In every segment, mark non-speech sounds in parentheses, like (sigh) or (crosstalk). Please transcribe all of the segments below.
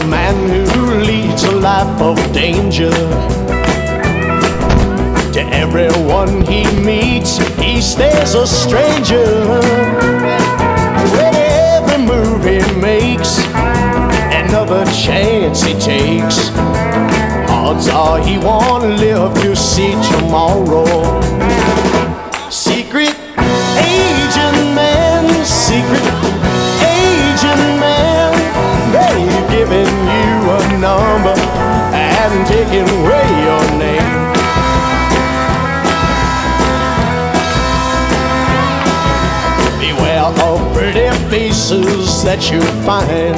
a man who leads a life of danger. To everyone he meets, he stays a stranger. With every move he makes, another chance he takes. Odds are he won't live to see tomorrow. Secret agent man, secret can weigh your name. Beware of pretty faces that you find.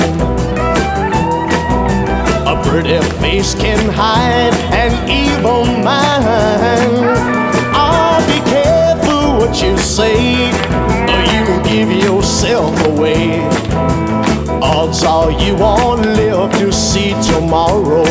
A pretty face can hide an evil mind. Oh, be careful what you say, or you will give yourself away. Odds are you won't live to see tomorrow.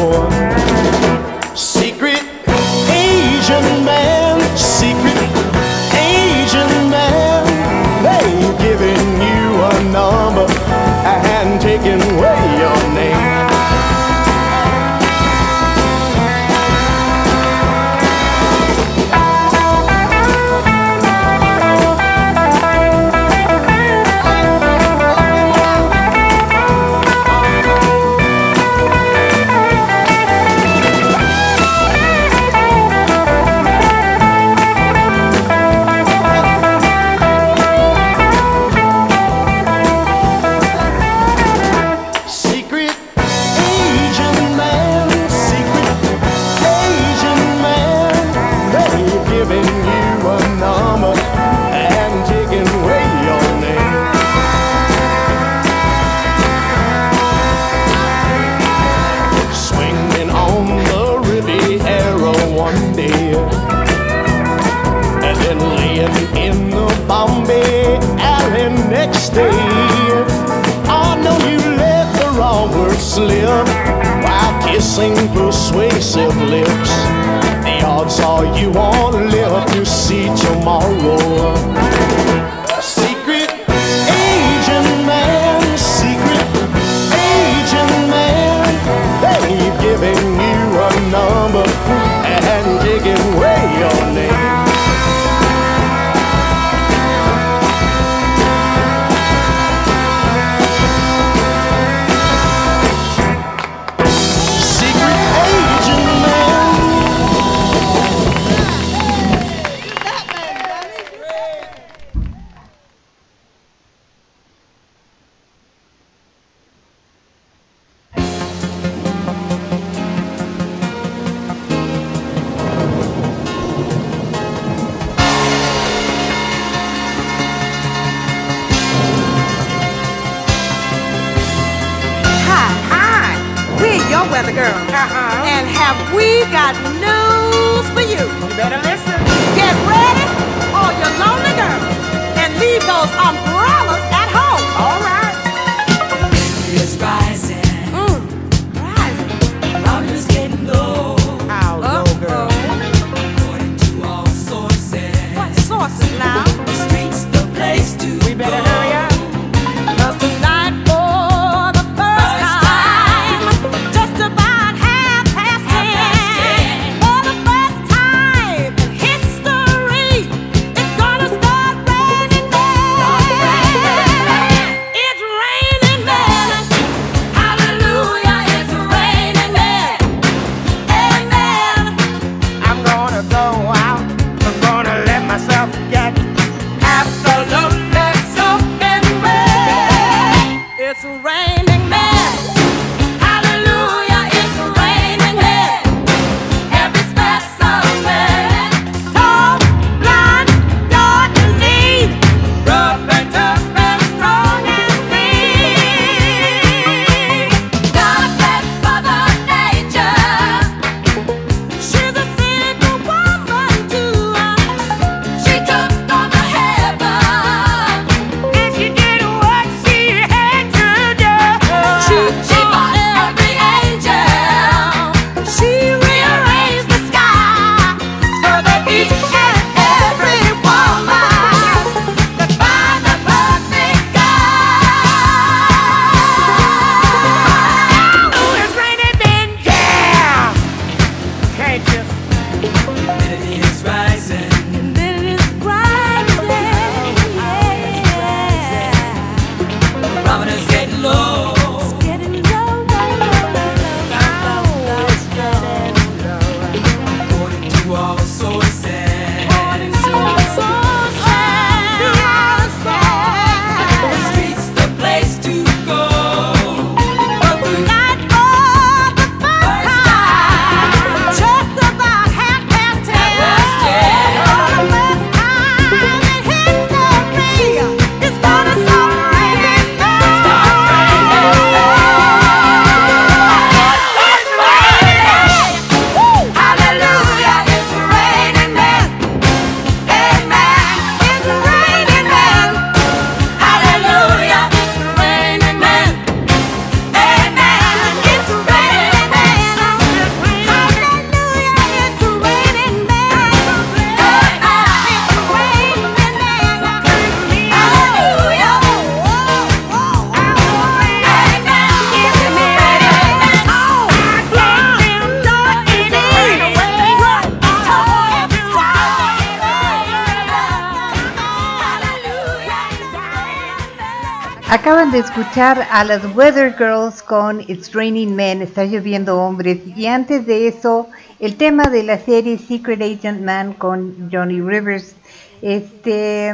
A las Weather Girls con It's Raining Men, está lloviendo hombres. Y antes de eso, el tema de la serie Secret Agent Man con Johnny Rivers. Este,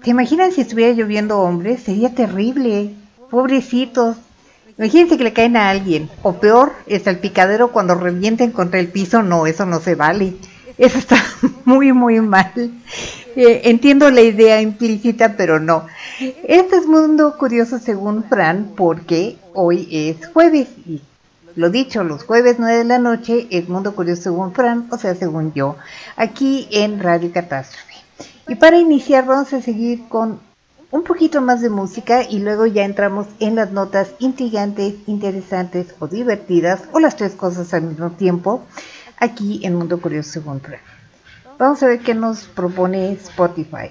¿se imaginan si estuviera lloviendo hombres? Sería terrible. Pobrecitos. Imagínense que le caen a alguien. O peor, es el picadero cuando revienten contra el piso. No, eso no se vale. Eso está (laughs) muy, muy mal. Eh, entiendo la idea implícita, pero no. Este es Mundo Curioso según Fran, porque hoy es jueves. Y lo dicho, los jueves 9 de la noche es Mundo Curioso según Fran, o sea, según yo, aquí en Radio Catástrofe. Y para iniciar, vamos a seguir con un poquito más de música y luego ya entramos en las notas intrigantes, interesantes o divertidas, o las tres cosas al mismo tiempo aquí en Mundo Curioso según Vamos a ver qué nos propone Spotify.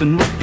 and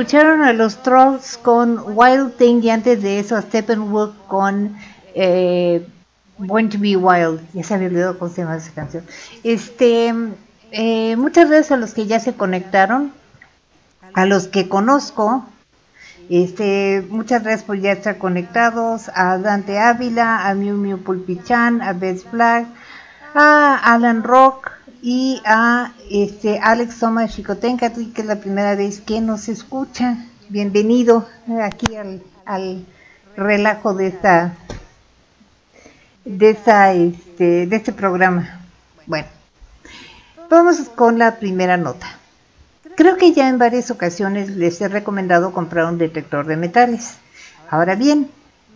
escucharon a los Trolls con Wild Thing y antes de eso a Steppenwolf con eh, to Be Wild. Ya se había olvidado cómo se llama esa canción. Este, eh, muchas gracias a los que ya se conectaron, a los que conozco. Este, muchas gracias por ya estar conectados. A Dante Ávila, a Miu Miu Pulpichan, a Beth Flag, a Alan Rock y a este Alex Soma Chicotenca, que es la primera vez que nos escucha. Bienvenido aquí al, al relajo de esta de esta este de este programa. Bueno, vamos con la primera nota. Creo que ya en varias ocasiones les he recomendado comprar un detector de metales. Ahora bien,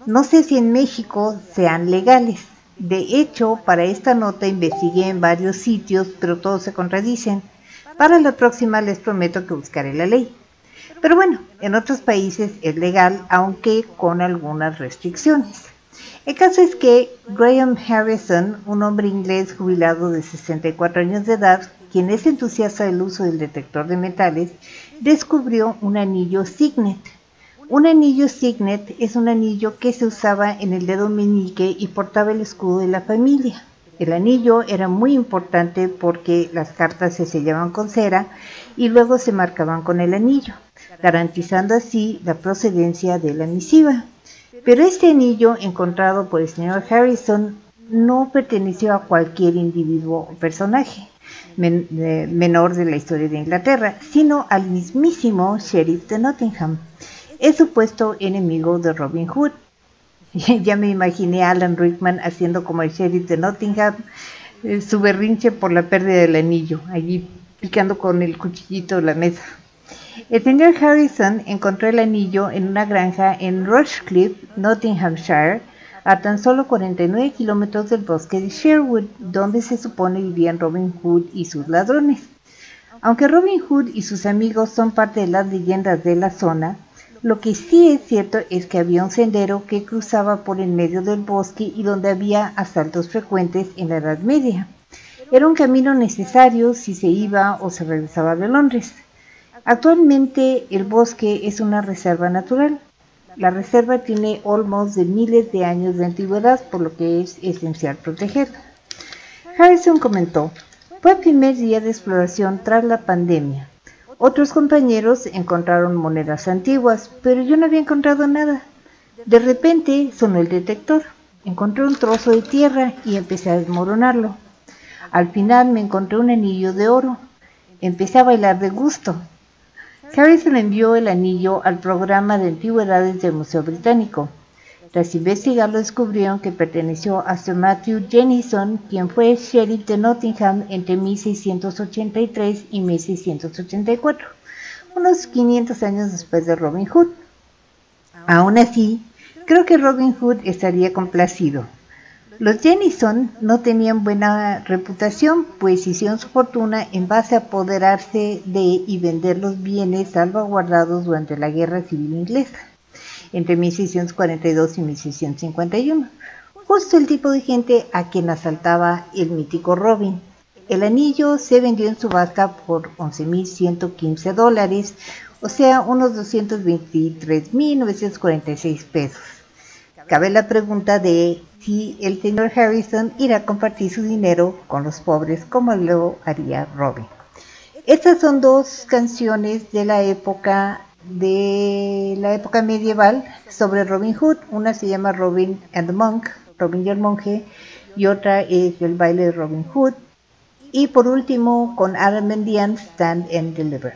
no sé si en México sean legales. De hecho, para esta nota investigué en varios sitios, pero todos se contradicen. Para la próxima les prometo que buscaré la ley. Pero bueno, en otros países es legal, aunque con algunas restricciones. El caso es que Graham Harrison, un hombre inglés jubilado de 64 años de edad, quien es entusiasta del uso del detector de metales, descubrió un anillo Signet. Un anillo Signet es un anillo que se usaba en el dedo meñique y portaba el escudo de la familia. El anillo era muy importante porque las cartas se sellaban con cera y luego se marcaban con el anillo, garantizando así la procedencia de la misiva. Pero este anillo encontrado por el señor Harrison no perteneció a cualquier individuo o personaje eh, menor de la historia de Inglaterra, sino al mismísimo sheriff de Nottingham, el supuesto enemigo de Robin Hood. (laughs) ya me imaginé a Alan Rickman haciendo como el sheriff de Nottingham eh, su berrinche por la pérdida del anillo, allí picando con el cuchillito la mesa. El señor Harrison encontró el anillo en una granja en Rushcliffe, Nottinghamshire, a tan solo 49 kilómetros del bosque de Sherwood, donde se supone vivían Robin Hood y sus ladrones. Aunque Robin Hood y sus amigos son parte de las leyendas de la zona, lo que sí es cierto es que había un sendero que cruzaba por en medio del bosque y donde había asaltos frecuentes en la Edad Media. Era un camino necesario si se iba o se regresaba de Londres. Actualmente el bosque es una reserva natural. La reserva tiene olmos de miles de años de antigüedad, por lo que es esencial protegerla. Harrison comentó, fue el primer día de exploración tras la pandemia. Otros compañeros encontraron monedas antiguas, pero yo no había encontrado nada. De repente sonó el detector. Encontré un trozo de tierra y empecé a desmoronarlo. Al final me encontré un anillo de oro. Empecé a bailar de gusto. Harrison envió el anillo al programa de antigüedades del Museo Británico. Tras investigarlo descubrieron que perteneció a Sir Matthew Jennison, quien fue sheriff de Nottingham entre 1683 y 1684, unos 500 años después de Robin Hood. Aún así, creo que Robin Hood estaría complacido. Los Jennison no tenían buena reputación, pues hicieron su fortuna en base a apoderarse de y vender los bienes salvaguardados durante la Guerra Civil Inglesa, entre 1642 y 1651. Justo el tipo de gente a quien asaltaba el mítico Robin. El anillo se vendió en subasta por 11.115 dólares, o sea, unos 223.946 pesos. Cabe la pregunta de si el señor Harrison irá a compartir su dinero con los pobres como lo haría Robin. Estas son dos canciones de la época de la época medieval sobre Robin Hood. Una se llama Robin and the Monk, Robin y el monje, y otra es el baile de Robin Hood. Y por último, con Adam Mendian, Stand and Deliver.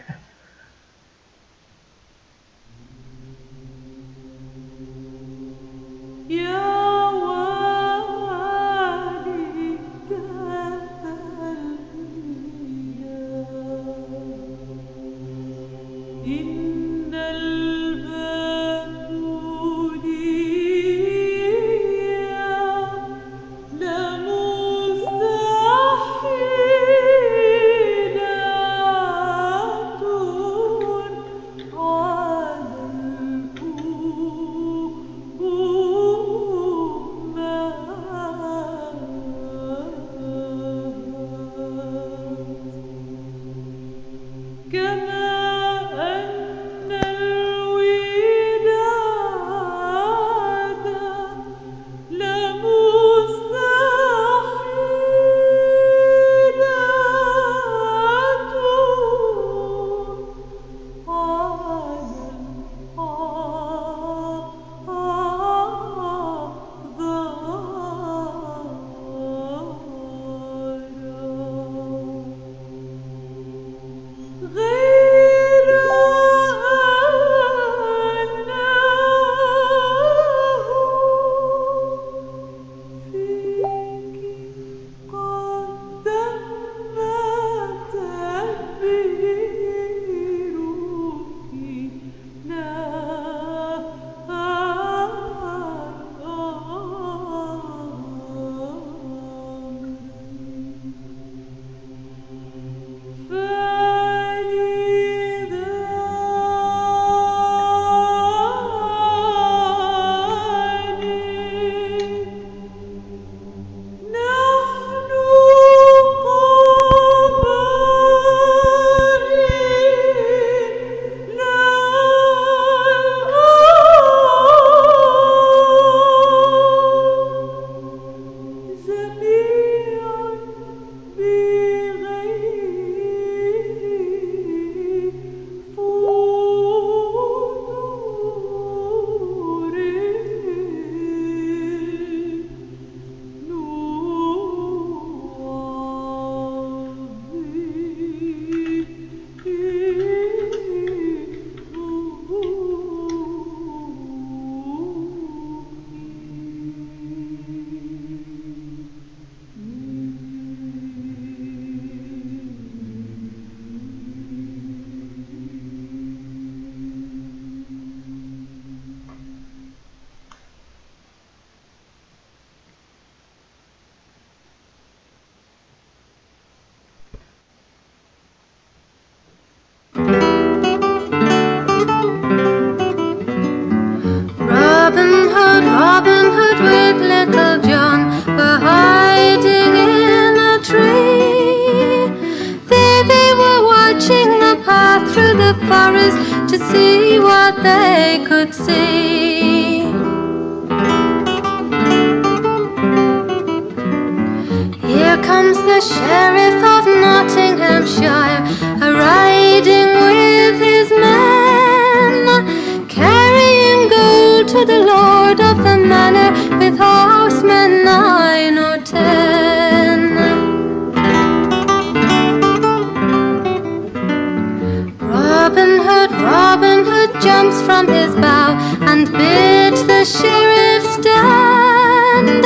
arms from his bow and bid the sheriff stand.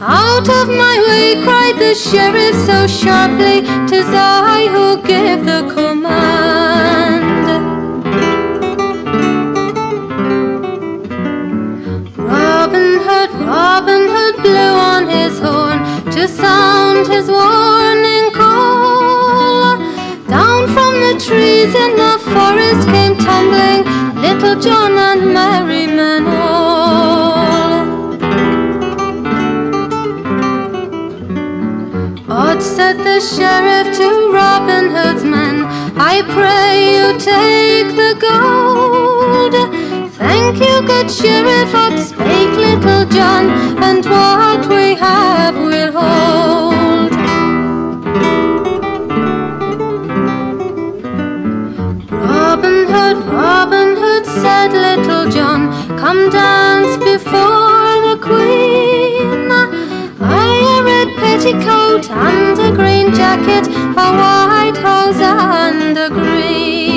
Out of my way, cried the sheriff so sharply, tis I who give the command. Robin Hood, Robin Hood blew on his horn to sound his warning call. Down from the trees in the forest came tumbling Little John and Mary Men all. Odd said the sheriff to Robin Hood's men, I pray you take the gold. Thank you, good sheriff, Odd spake Little John, and what we have we'll hold. Robin Hood, Robin said Little John, come dance before the Queen. A red petticoat and a green jacket, a white hose and a green.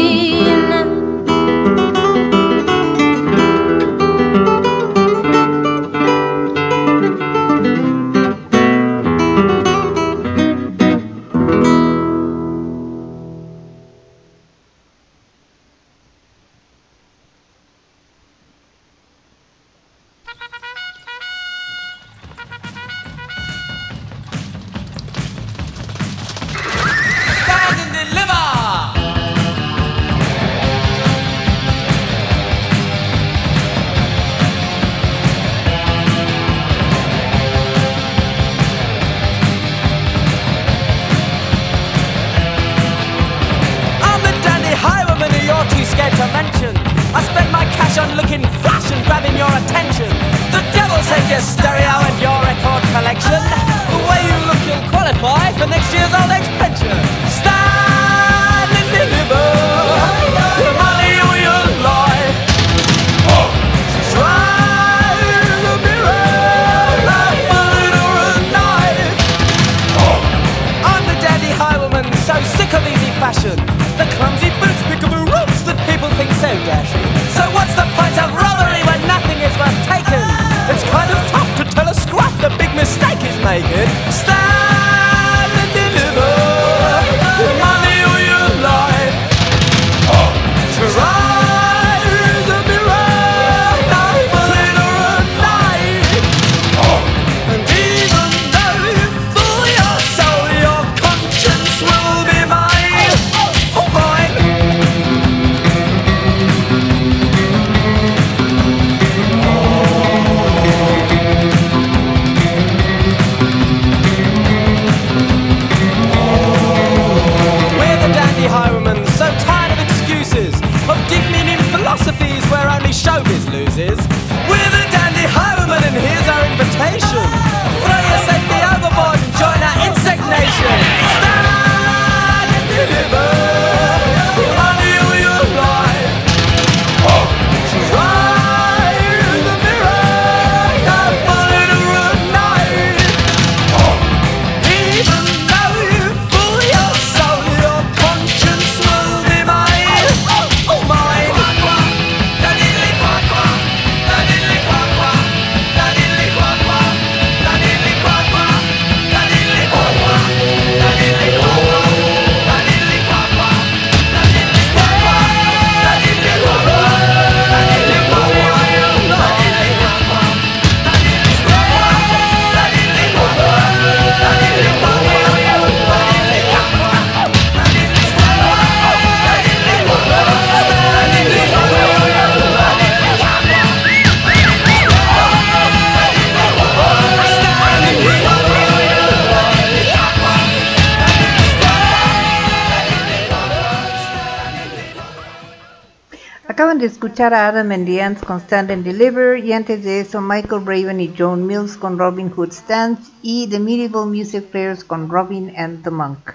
De escuchar a Adam and the Ants con Stand and Deliver y antes de eso Michael Raven y Joan Mills con Robin Hood's Dance y The Medieval Music Players con Robin and the Monk.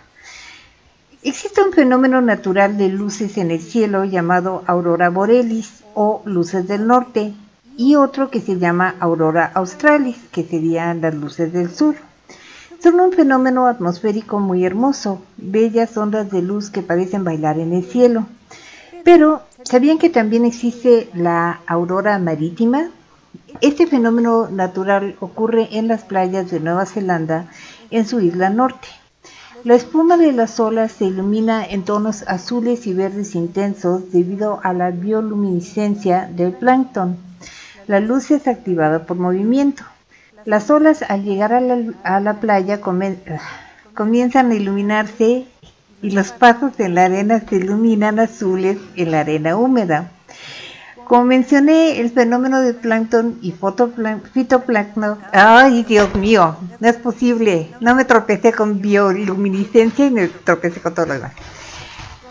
Existe un fenómeno natural de luces en el cielo llamado aurora borealis o luces del norte y otro que se llama aurora australis, que serían las luces del sur. Son un fenómeno atmosférico muy hermoso, bellas ondas de luz que parecen bailar en el cielo. Pero, ¿sabían que también existe la aurora marítima? Este fenómeno natural ocurre en las playas de Nueva Zelanda, en su isla norte. La espuma de las olas se ilumina en tonos azules y verdes intensos debido a la bioluminiscencia del plancton. La luz es activada por movimiento. Las olas al llegar a la, playa comienzan a iluminarse y los pasos en la arena se iluminan azules en la arena húmeda. Como mencioné, el fenómeno de plancton y fitoplancton. ¡Ay, Dios mío! No es posible. No me tropecé con bioluminiscencia y me tropecé con todo lo demás.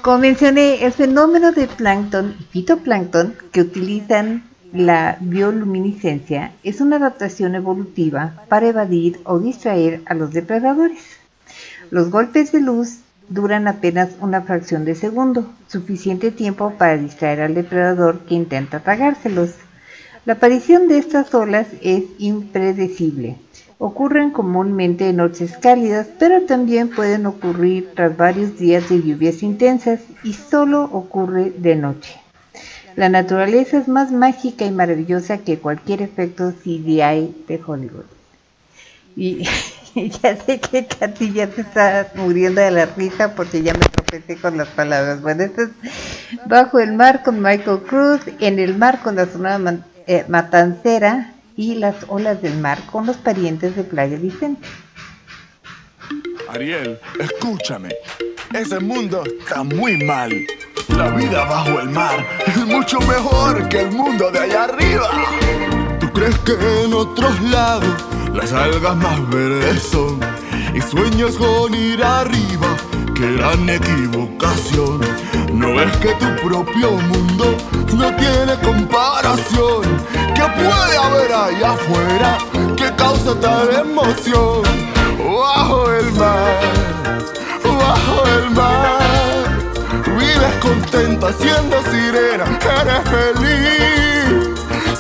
Como mencioné, el fenómeno de plancton y fitoplancton que utilizan la bioluminiscencia es una adaptación evolutiva para evadir o distraer a los depredadores. Los golpes de luz duran apenas una fracción de segundo, suficiente tiempo para distraer al depredador que intenta tragárselos. La aparición de estas olas es impredecible. Ocurren comúnmente en noches cálidas, pero también pueden ocurrir tras varios días de lluvias intensas y solo ocurre de noche. La naturaleza es más mágica y maravillosa que cualquier efecto CGI de Hollywood. Y (laughs) (laughs) ya sé que Katy ya se está muriendo de la risa porque ya me tropecé con las palabras. Bueno, esto es Bajo el mar con Michael Cruz, En el mar con la zona eh, matancera y Las olas del mar con los parientes de Playa Vicente. Ariel, escúchame. Ese mundo está muy mal. La vida bajo el mar es mucho mejor que el mundo de allá arriba. ¿Tú crees que en otros lados las algas más verdes son y sueños con ir arriba, qué gran equivocación. No es que tu propio mundo no tiene comparación. ¿Qué puede haber ahí afuera que causa tal emoción? Bajo el mar, bajo el mar, vives contenta siendo sirena, eres feliz.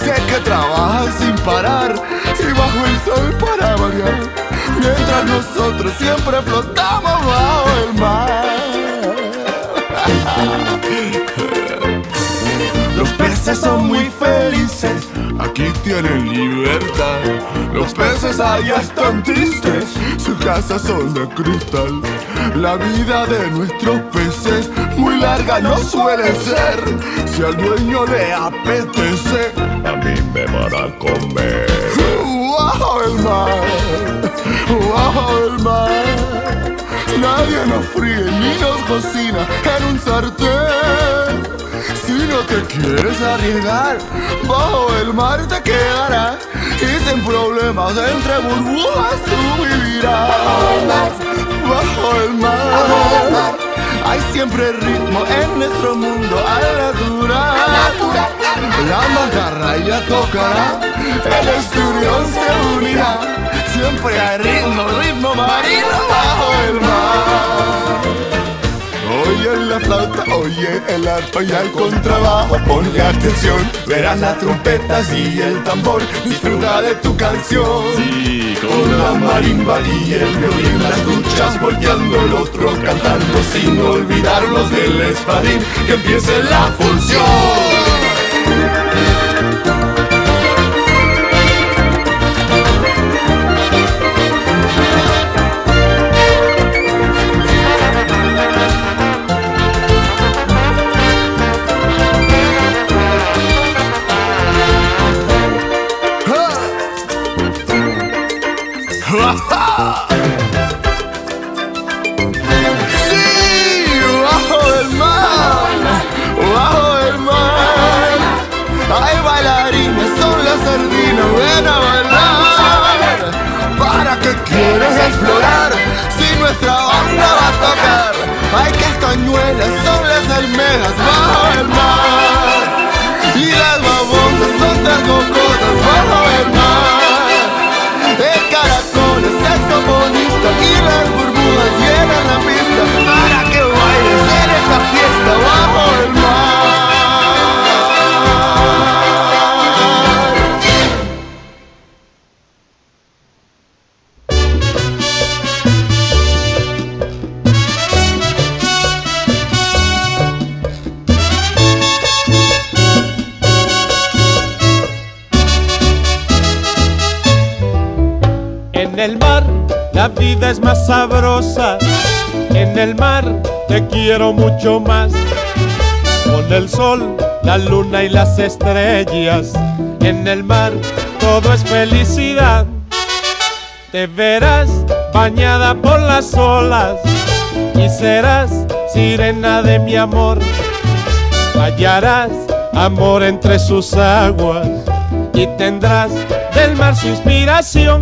Sé que trabajas sin parar y bajo el sol para variar. Mientras nosotros siempre flotamos bajo el mar. Los peces son muy felices, aquí tienen libertad. Los peces allá están tristes, sus casas son de cristal. La vida de nuestros peces muy larga no suele ser. Si al dueño le apetece, a mí me van a comer. Bajo el mar, bajo el mar. Nadie nos fríe ni nos cocina en un sartén. Si no te quieres arriesgar, bajo el mar te quedarás. Y sin problemas entre burbujas tú vivirás. Bajo el mar, hay siempre ritmo en nuestro mundo natural. La macarra ya tocará, el esturión se unirá. Siempre hay ritmo, ritmo marino bajo el mar. Oye la flauta, oye el arpa y el contrabajo Ponle atención, verás las trompetas y el tambor Disfruta de tu canción. Sí, con la marimba y el violín Las duchas volteando, el otro cantando Sin olvidarnos del espadín Que empiece la función quiero mucho más. Con el sol, la luna y las estrellas. En el mar todo es felicidad. Te verás bañada por las olas y serás sirena de mi amor. Hallarás amor entre sus aguas y tendrás del mar su inspiración.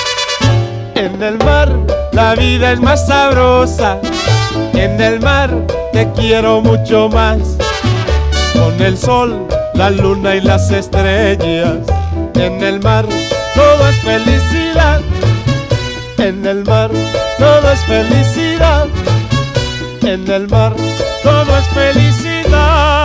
En el mar la vida es más sabrosa. En el mar te quiero mucho más. Con el sol, la luna y las estrellas. En el mar todo es felicidad. En el mar todo es felicidad. En el mar todo es felicidad.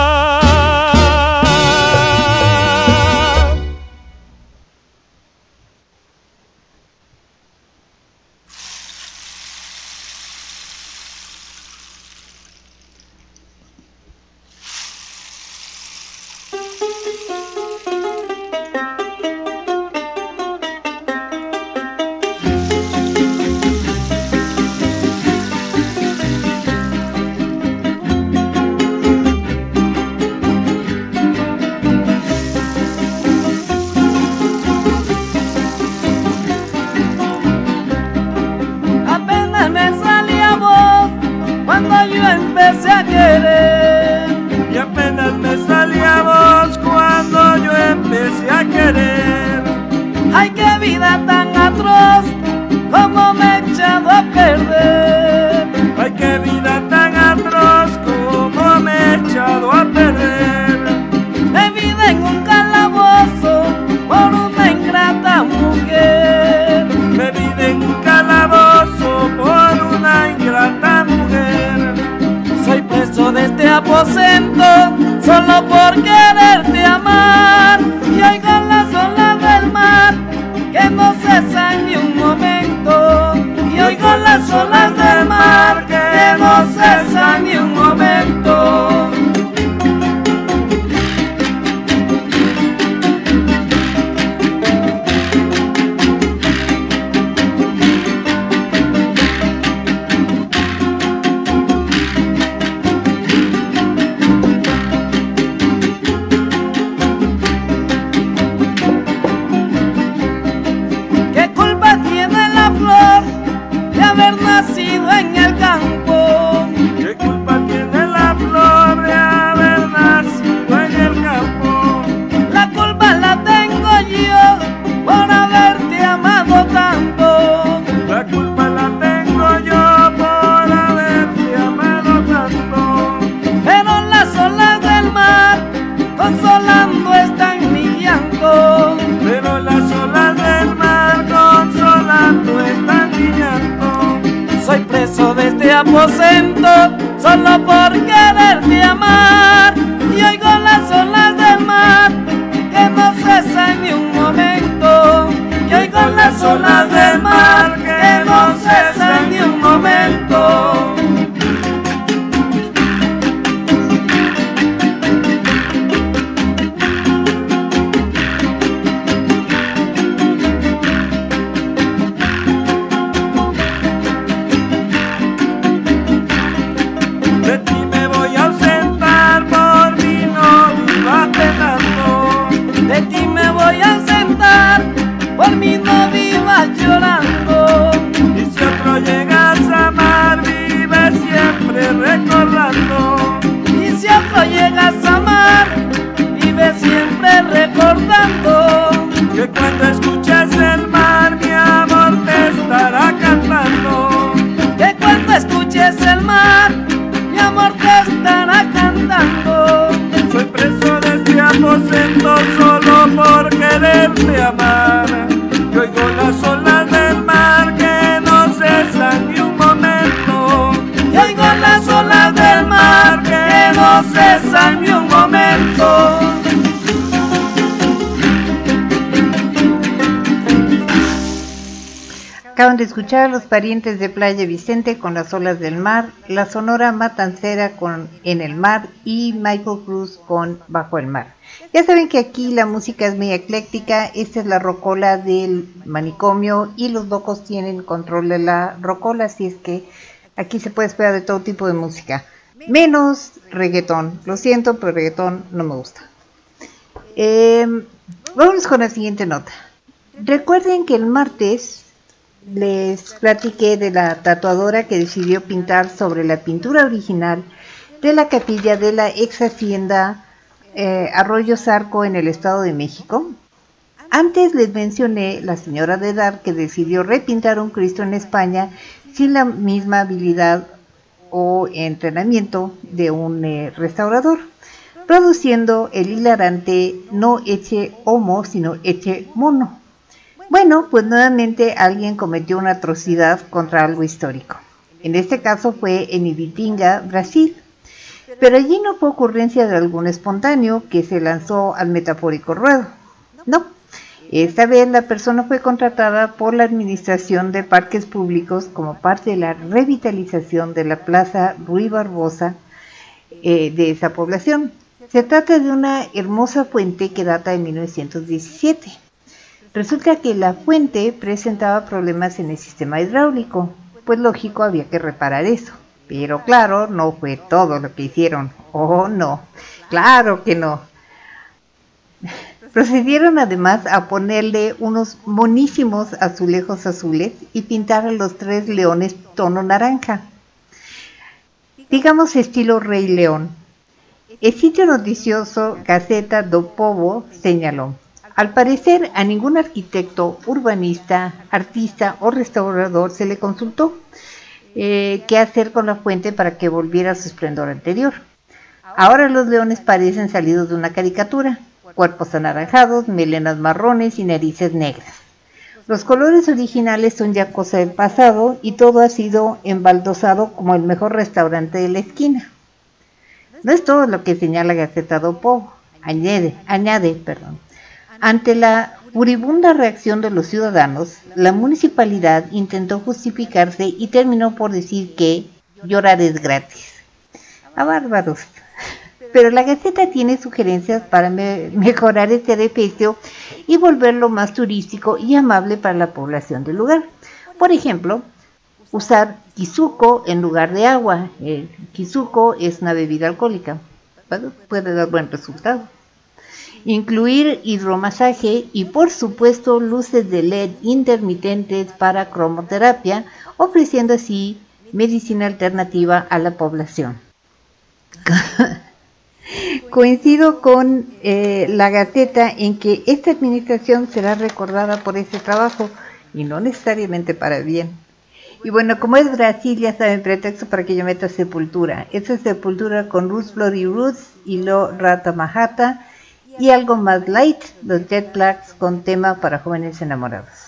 Escuchar a los parientes de Playa Vicente con las olas del mar, la Sonora Matancera con En el mar y Michael Cruz con Bajo el mar. Ya saben que aquí la música es muy ecléctica, esta es la rocola del manicomio y los locos tienen control de la rocola, así es que aquí se puede esperar de todo tipo de música, menos reggaetón. Lo siento, pero reggaetón no me gusta. Eh, vamos con la siguiente nota. Recuerden que el martes les platiqué de la tatuadora que decidió pintar sobre la pintura original de la capilla de la ex hacienda eh, Arroyo Zarco en el Estado de México. Antes les mencioné la señora de edad que decidió repintar un Cristo en España sin la misma habilidad o entrenamiento de un eh, restaurador, produciendo el hilarante no eche homo, sino eche mono. Bueno, pues nuevamente alguien cometió una atrocidad contra algo histórico. En este caso fue en Ibitinga, Brasil. Pero allí no fue ocurrencia de algún espontáneo que se lanzó al metafórico ruedo. No, esta vez la persona fue contratada por la Administración de Parques Públicos como parte de la revitalización de la Plaza Rui Barbosa eh, de esa población. Se trata de una hermosa fuente que data de 1917. Resulta que la fuente presentaba problemas en el sistema hidráulico, pues lógico había que reparar eso. Pero claro, no fue todo lo que hicieron. Oh, no. Claro que no. Procedieron además a ponerle unos monísimos azulejos azules y pintar a los tres leones tono naranja. Digamos estilo Rey León. El sitio noticioso Gaceta do Povo señaló. Al parecer, a ningún arquitecto, urbanista, artista o restaurador se le consultó eh, qué hacer con la fuente para que volviera a su esplendor anterior. Ahora los leones parecen salidos de una caricatura, cuerpos anaranjados, melenas marrones y narices negras. Los colores originales son ya cosa del pasado y todo ha sido embaldosado como el mejor restaurante de la esquina. No es todo lo que señala Gaceta do Povo, añade, añade, perdón. Ante la furibunda reacción de los ciudadanos, la municipalidad intentó justificarse y terminó por decir que llorar es gratis. A bárbaros. Pero la Gaceta tiene sugerencias para me mejorar este edificio y volverlo más turístico y amable para la población del lugar. Por ejemplo, usar kizuko en lugar de agua. El kizuko es una bebida alcohólica. Puede dar buen resultado incluir hidromasaje y por supuesto luces de LED intermitentes para cromoterapia, ofreciendo así medicina alternativa a la población. (laughs) Coincido con eh, la Gaceta en que esta administración será recordada por este trabajo y no necesariamente para bien. Y bueno, como es Brasil, ya saben, pretexto para que yo meta Sepultura. Esta es Sepultura con Bloody Roots y Lo Rata Mahata y algo más light, los Jet Blacks con tema para jóvenes enamorados.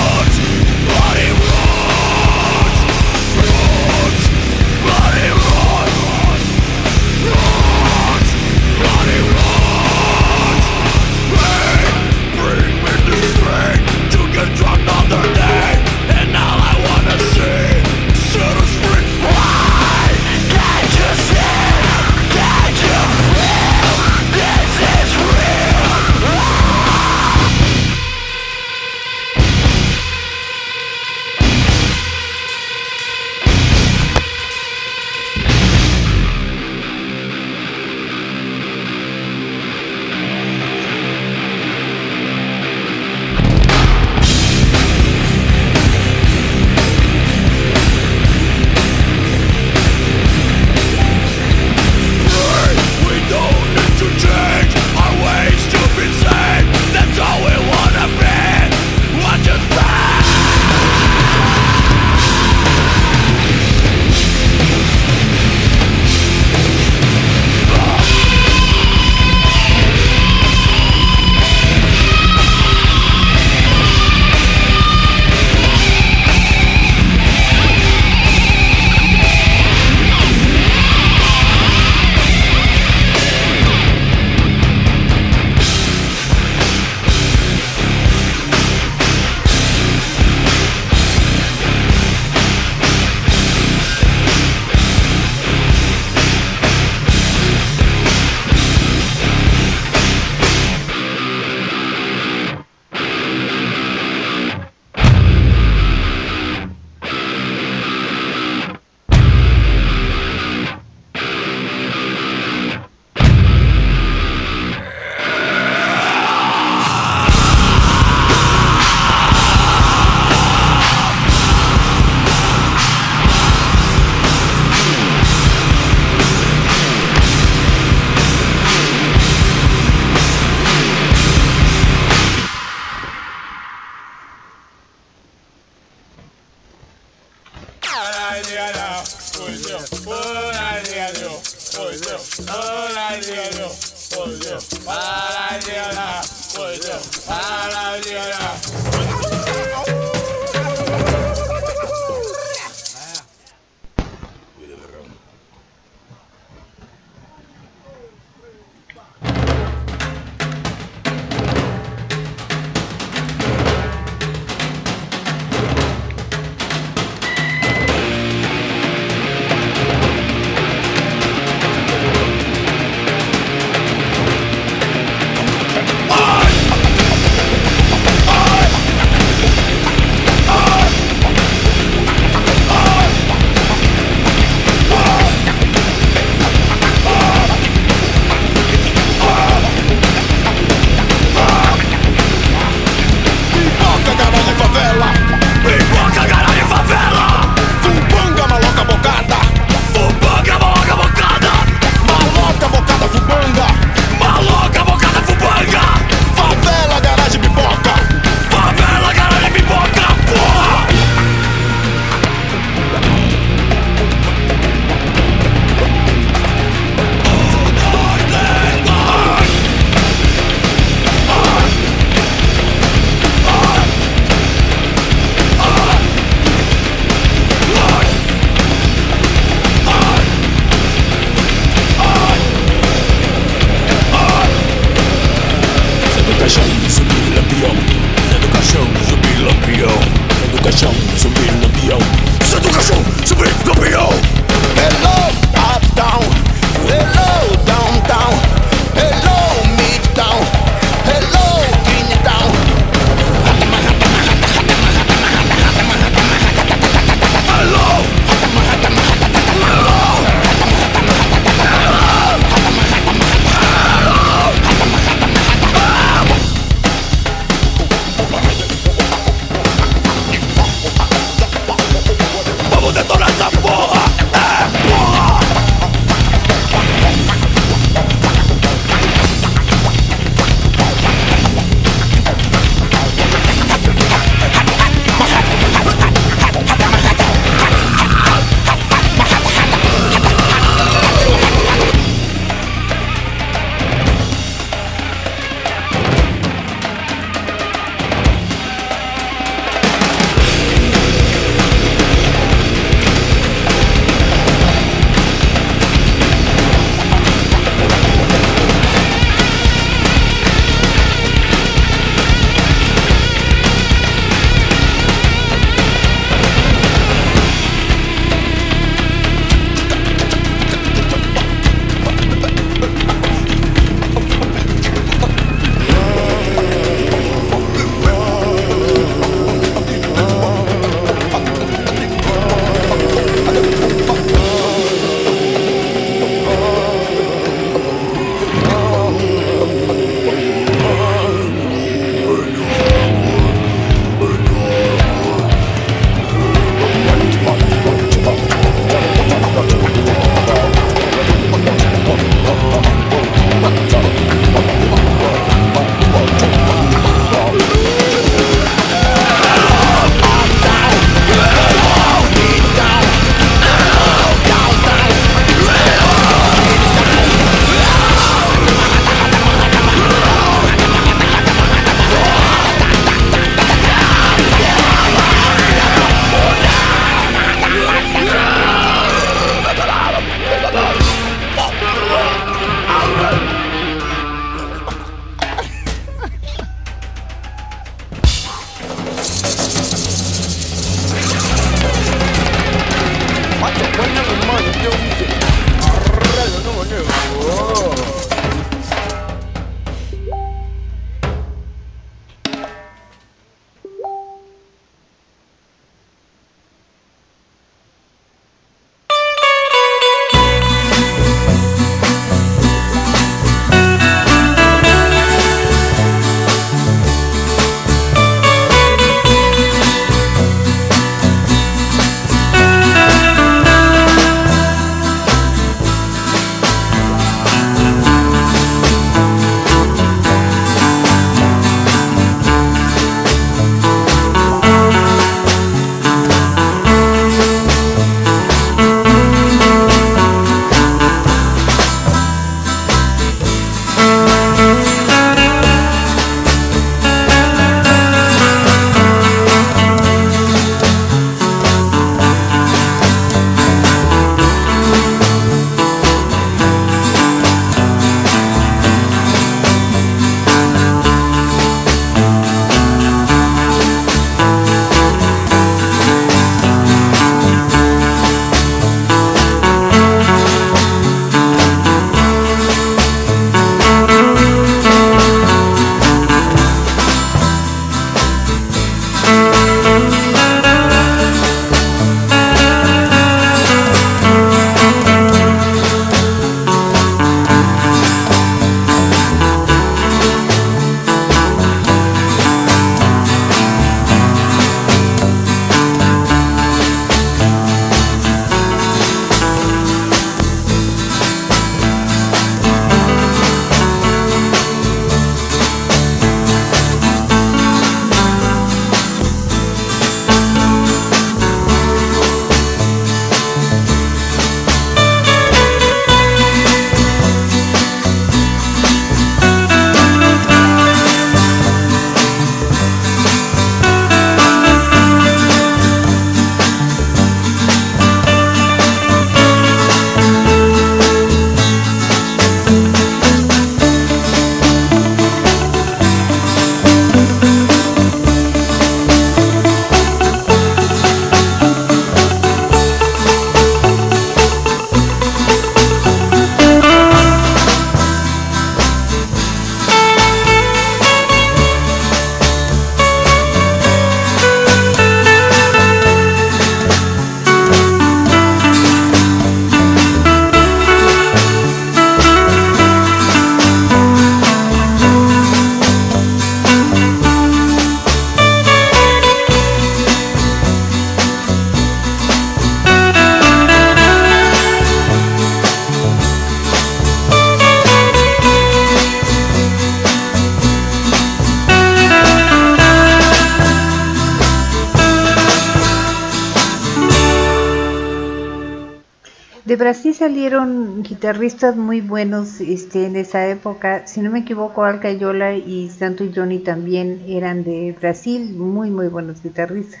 Salieron guitarristas muy buenos este, en esa época. Si no me equivoco, Al Cayola y Santo y Johnny también eran de Brasil, muy, muy buenos guitarristas.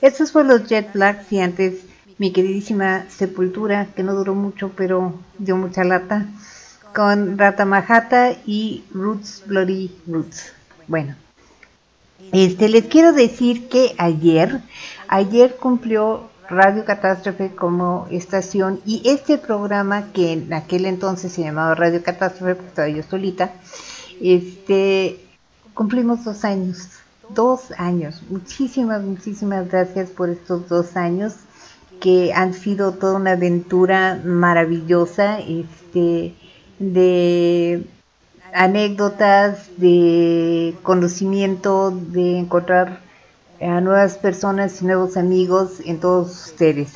Estos fueron los Jet Blacks y antes mi queridísima Sepultura, que no duró mucho, pero dio mucha lata, con Rata Mahata y Roots Bloody Roots. Bueno, este, les quiero decir que ayer, ayer cumplió Radio Catástrofe como estación y este programa que en aquel entonces se llamaba Radio Catástrofe, porque estaba yo solita, este, cumplimos dos años, dos años. Muchísimas, muchísimas gracias por estos dos años que han sido toda una aventura maravillosa, este, de anécdotas, de conocimiento, de encontrar a nuevas personas nuevos amigos en todos ustedes.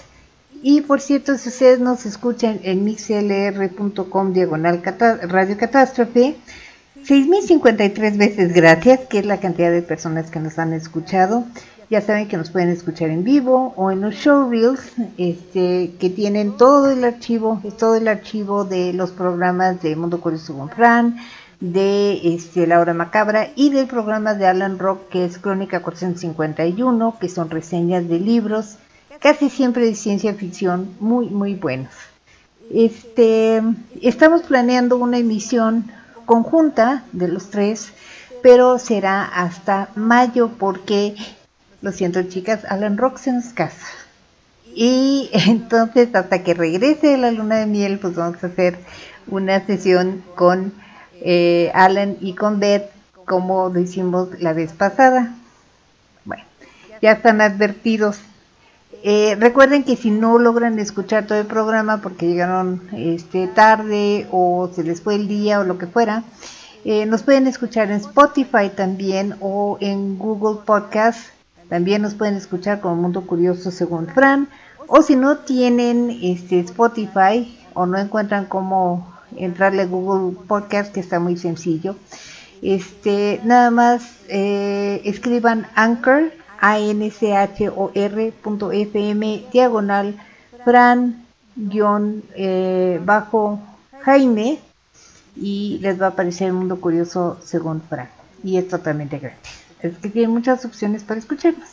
Y por cierto, si ustedes nos escuchan en mixlr.com diagonal radio catástrofe, 6.053 veces gracias, que es la cantidad de personas que nos han escuchado. Ya saben que nos pueden escuchar en vivo o en los showreels, este, que tienen todo el archivo, todo el archivo de los programas de Mundo Curioso con de este, Laura Macabra y del programa de Alan Rock que es Crónica 451, que son reseñas de libros, casi siempre de ciencia ficción, muy muy buenos. Este, estamos planeando una emisión conjunta de los tres, pero será hasta mayo porque, lo siento chicas, Alan Rock se nos casa. Y (laughs) entonces hasta que regrese la luna de miel, pues vamos a hacer una sesión con eh, Alan y con Beth como lo hicimos la vez pasada. Bueno, ya están advertidos. Eh, recuerden que si no logran escuchar todo el programa porque llegaron este, tarde o se les fue el día o lo que fuera, eh, nos pueden escuchar en Spotify también o en Google Podcast. También nos pueden escuchar como Mundo Curioso según Fran. O si no tienen este, Spotify o no encuentran cómo entrarle a Google Podcast, que está muy sencillo. Este, nada más eh, escriban Anchor, a n c h o r.fm diagonal Fran guion eh, bajo Jaime y les va a aparecer el mundo curioso según Fran y es totalmente gratis. Es que tiene muchas opciones para escucharnos.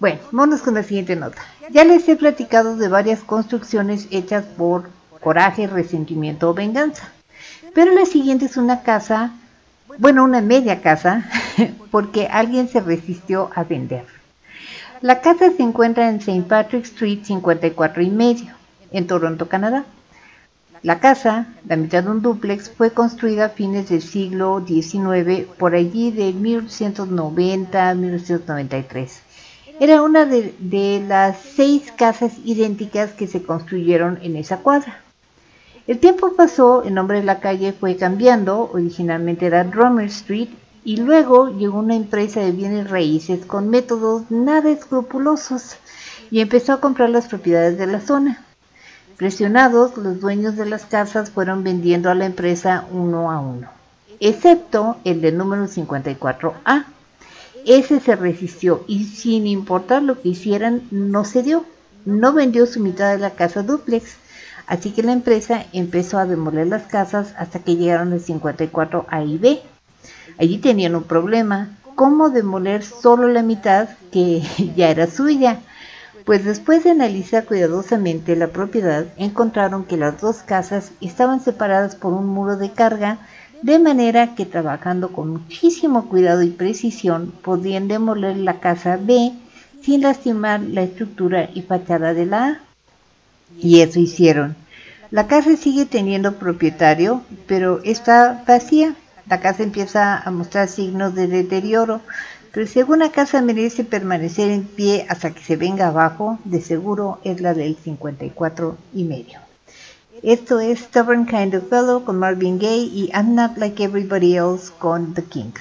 Bueno, vamos con la siguiente nota. Ya les he platicado de varias construcciones hechas por coraje, resentimiento o venganza. Pero la siguiente es una casa, bueno, una media casa, (laughs) porque alguien se resistió a vender. La casa se encuentra en St. Patrick Street 54 y medio, en Toronto, Canadá. La casa, la mitad de un duplex, fue construida a fines del siglo XIX, por allí de 1890 a 1993. Era una de, las seis casas idénticas que se construyeron en esa cuadra. El tiempo pasó, el nombre de la calle fue cambiando, originalmente era Drummer Street, y luego llegó una empresa de bienes raíces con métodos nada escrupulosos y empezó a comprar las propiedades de la zona. Presionados, los dueños de las casas fueron vendiendo a la empresa uno a uno, excepto el del número 54A. Ese se resistió y sin importar lo que hicieran, no cedió. No vendió su mitad de la casa duplex Así que la empresa empezó a demoler las casas hasta que llegaron el 54 A y B. Allí tenían un problema, cómo demoler solo la mitad que (laughs) ya era suya. Pues después de analizar cuidadosamente la propiedad, encontraron que las dos casas estaban separadas por un muro de carga, de manera que trabajando con muchísimo cuidado y precisión podían demoler la casa B sin lastimar la estructura y fachada de la A. Y eso hicieron. La casa sigue teniendo propietario, pero está vacía. La casa empieza a mostrar signos de deterioro, pero si alguna casa merece permanecer en pie hasta que se venga abajo, de seguro es la del 54 y medio. Esto es Stubborn Kind of Fellow con Marvin Gaye y I'm Not Like Everybody Else con The Kings.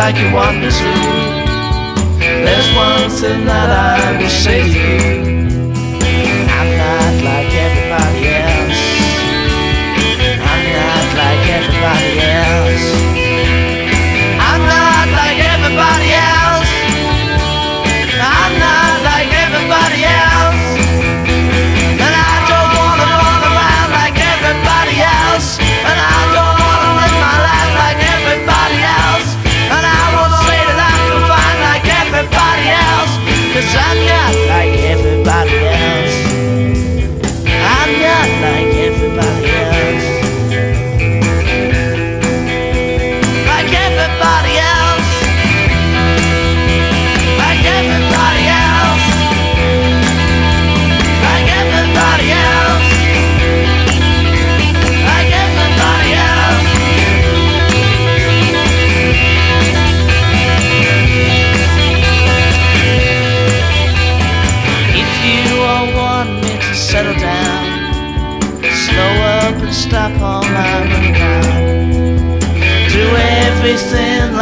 Like you want me to. There's one thing that I will say to you.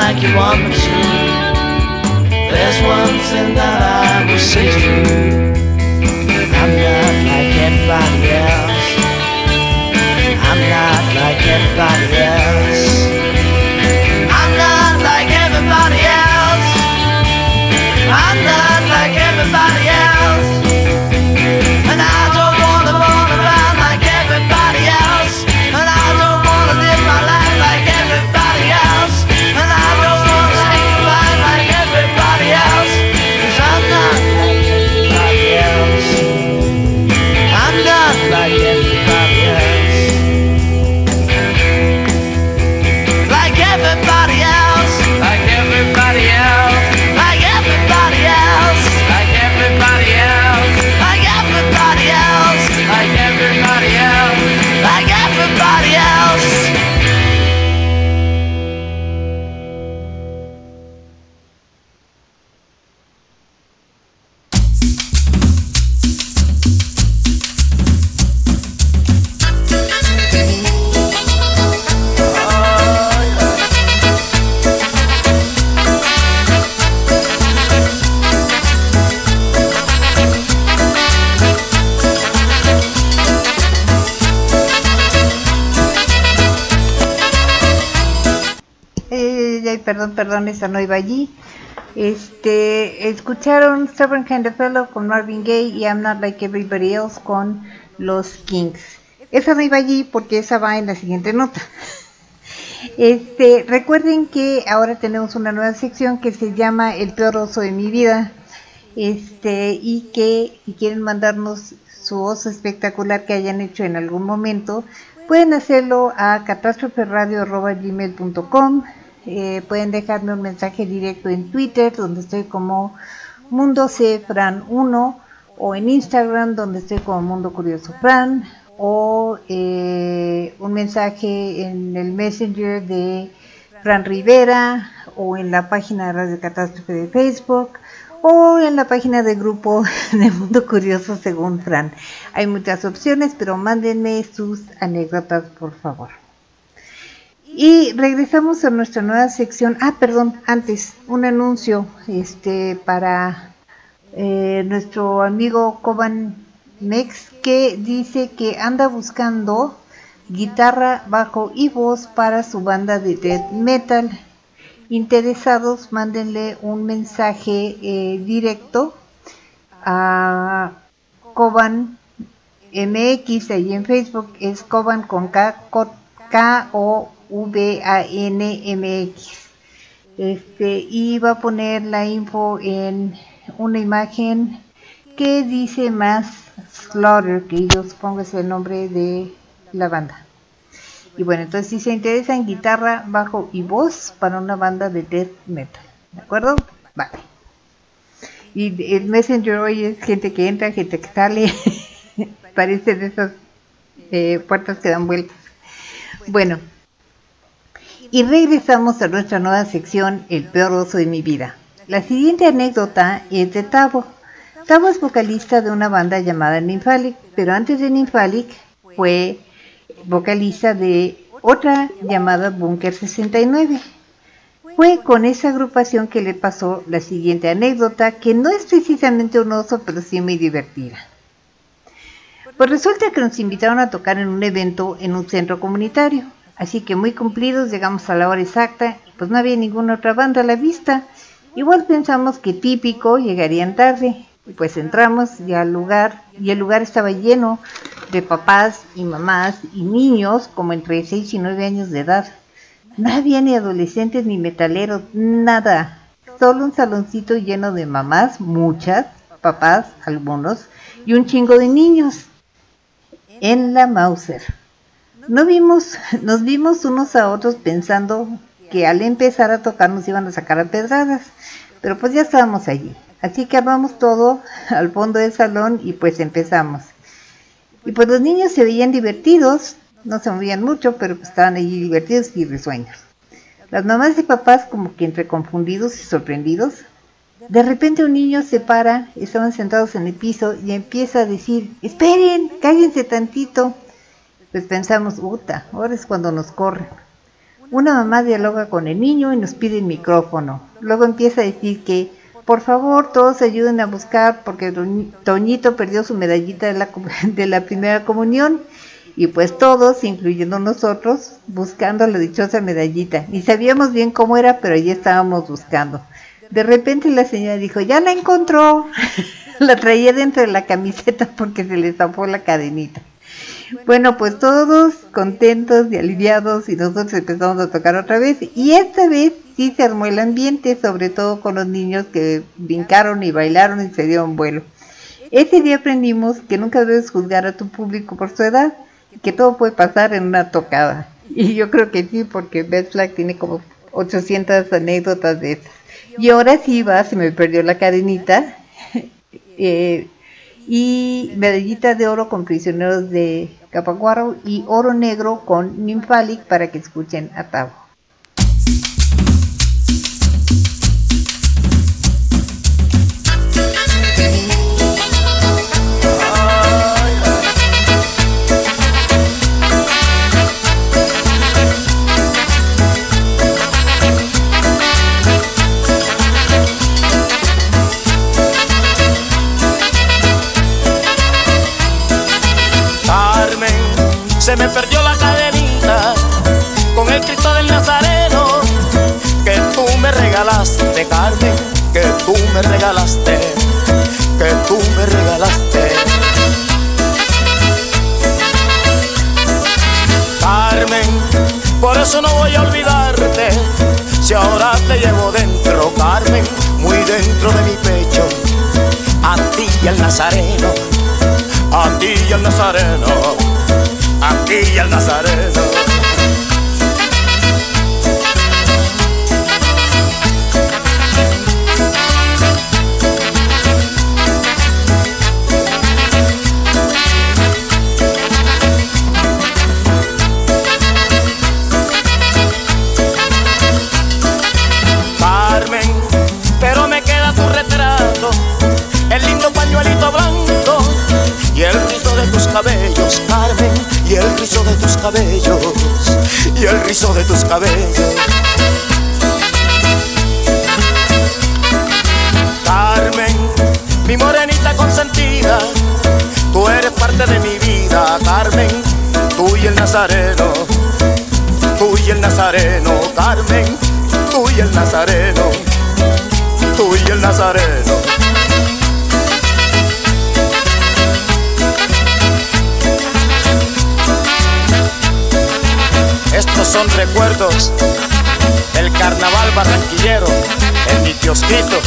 Like you want me to. There's one thing that I will say to you. I'm not like everybody else. I'm not like everybody else. I'm not like everybody else. I'm not like everybody else. Esa no iba allí. Este, escucharon Stubborn Kind of Fellow con Marvin Gaye y I'm Not Like Everybody Else con los Kings. Esa no iba allí porque esa va en la siguiente nota. Este, recuerden que ahora tenemos una nueva sección que se llama El peor oso de mi vida. Este, y que si quieren mandarnos su oso espectacular que hayan hecho en algún momento, pueden hacerlo a catástroferadio.gmail.com eh, pueden dejarme un mensaje directo en Twitter, donde estoy como Mundo Fran 1, o en Instagram, donde estoy como Mundo Curioso Fran, o eh, un mensaje en el Messenger de Fran Rivera, o en la página de Radio Catástrofe de Facebook, o en la página de grupo (laughs) de Mundo Curioso según Fran. Hay muchas opciones, pero mándenme sus anécdotas, por favor. Y regresamos a nuestra nueva sección. Ah, perdón, antes, un anuncio este para eh, nuestro amigo Coban Mex que dice que anda buscando guitarra, bajo y voz para su banda de death metal. interesados, mándenle un mensaje eh, directo a Coban MX, ahí en Facebook es Coban con K, K-O-V-A-N-M-X. Este, y va a poner la info en una imagen que dice más Slaughter, que yo supongo es el nombre de la banda. Y bueno, entonces si se interesa en guitarra, bajo y voz para una banda de death metal. ¿De acuerdo? Vale. Y el Messenger hoy es gente que entra, gente que sale. (laughs) Parece de esas eh, puertas que dan vueltas. Bueno. Y regresamos a nuestra nueva sección, El peor oso de mi vida. La siguiente anécdota es de Tavo. Tavo es vocalista de una banda llamada Nymphalic, pero antes de Nymphalic fue vocalista de otra llamada Bunker 69. Fue con esa agrupación que le pasó la siguiente anécdota, que no es precisamente un oso, pero sí muy divertida. Pues resulta que nos invitaron a tocar en un evento en un centro comunitario, así que muy cumplidos llegamos a la hora exacta, pues no había ninguna otra banda a la vista. Igual pensamos que típico, llegarían tarde, y pues entramos ya al lugar, y el lugar estaba lleno de papás y mamás y niños como entre 6 y 9 años de edad. No había ni adolescentes ni metaleros, nada. Solo un saloncito lleno de mamás, muchas, papás, algunos, y un chingo de niños. En la Mauser. No vimos, nos vimos unos a otros pensando que al empezar a tocar nos iban a sacar a pedradas, pero pues ya estábamos allí. Así que armamos todo al fondo del salón y pues empezamos. Y pues los niños se veían divertidos, no se movían mucho, pero pues estaban allí divertidos y risueños. Las mamás y papás como que entre confundidos y sorprendidos. De repente un niño se para, estaban sentados en el piso y empieza a decir, esperen, cállense tantito. Pues pensamos, puta, ahora es cuando nos corren. Una mamá dialoga con el niño y nos pide el micrófono. Luego empieza a decir que por favor, todos ayuden a buscar porque Toñito perdió su medallita de la, (laughs) de la primera comunión. Y pues todos, incluyendo nosotros, buscando la dichosa medallita. Ni sabíamos bien cómo era, pero allí estábamos buscando. De repente la señora dijo, ya la encontró. (laughs) la traía dentro de la camiseta porque se le zafó la cadenita. (laughs) Bueno, pues todos contentos y aliviados y nosotros empezamos a tocar otra vez y esta vez sí se armó el ambiente, sobre todo con los niños que brincaron y bailaron y se dieron vuelo. Ese día aprendimos que nunca debes juzgar a tu público por su edad y que todo puede pasar en una tocada. Y yo creo que sí, porque Beth Flag tiene como 800 anécdotas de esas. Y ahora sí va, se me perdió la cadenita. (laughs) eh, y medallita de oro con prisioneros de Capaguaro y oro negro con Nymphalic para que escuchen a Tavo. Se me perdió la cadenita con el Cristo del Nazareno que tú me regalaste, Carmen, que tú me regalaste, que tú me regalaste. Carmen, por eso no voy a olvidarte, si ahora te llevo dentro, Carmen, muy dentro de mi pecho, a ti y al Nazareno, a ti y al Nazareno aquí y el Nazareno. De tus cabellos. Carmen, mi morenita consentida, tú eres parte de mi vida, Carmen, tú y el nazareno, tú y el nazareno, Carmen, tú y el nazareno, tú y el nazareno. Estos son recuerdos del carnaval barranquillero en mi kiosquito.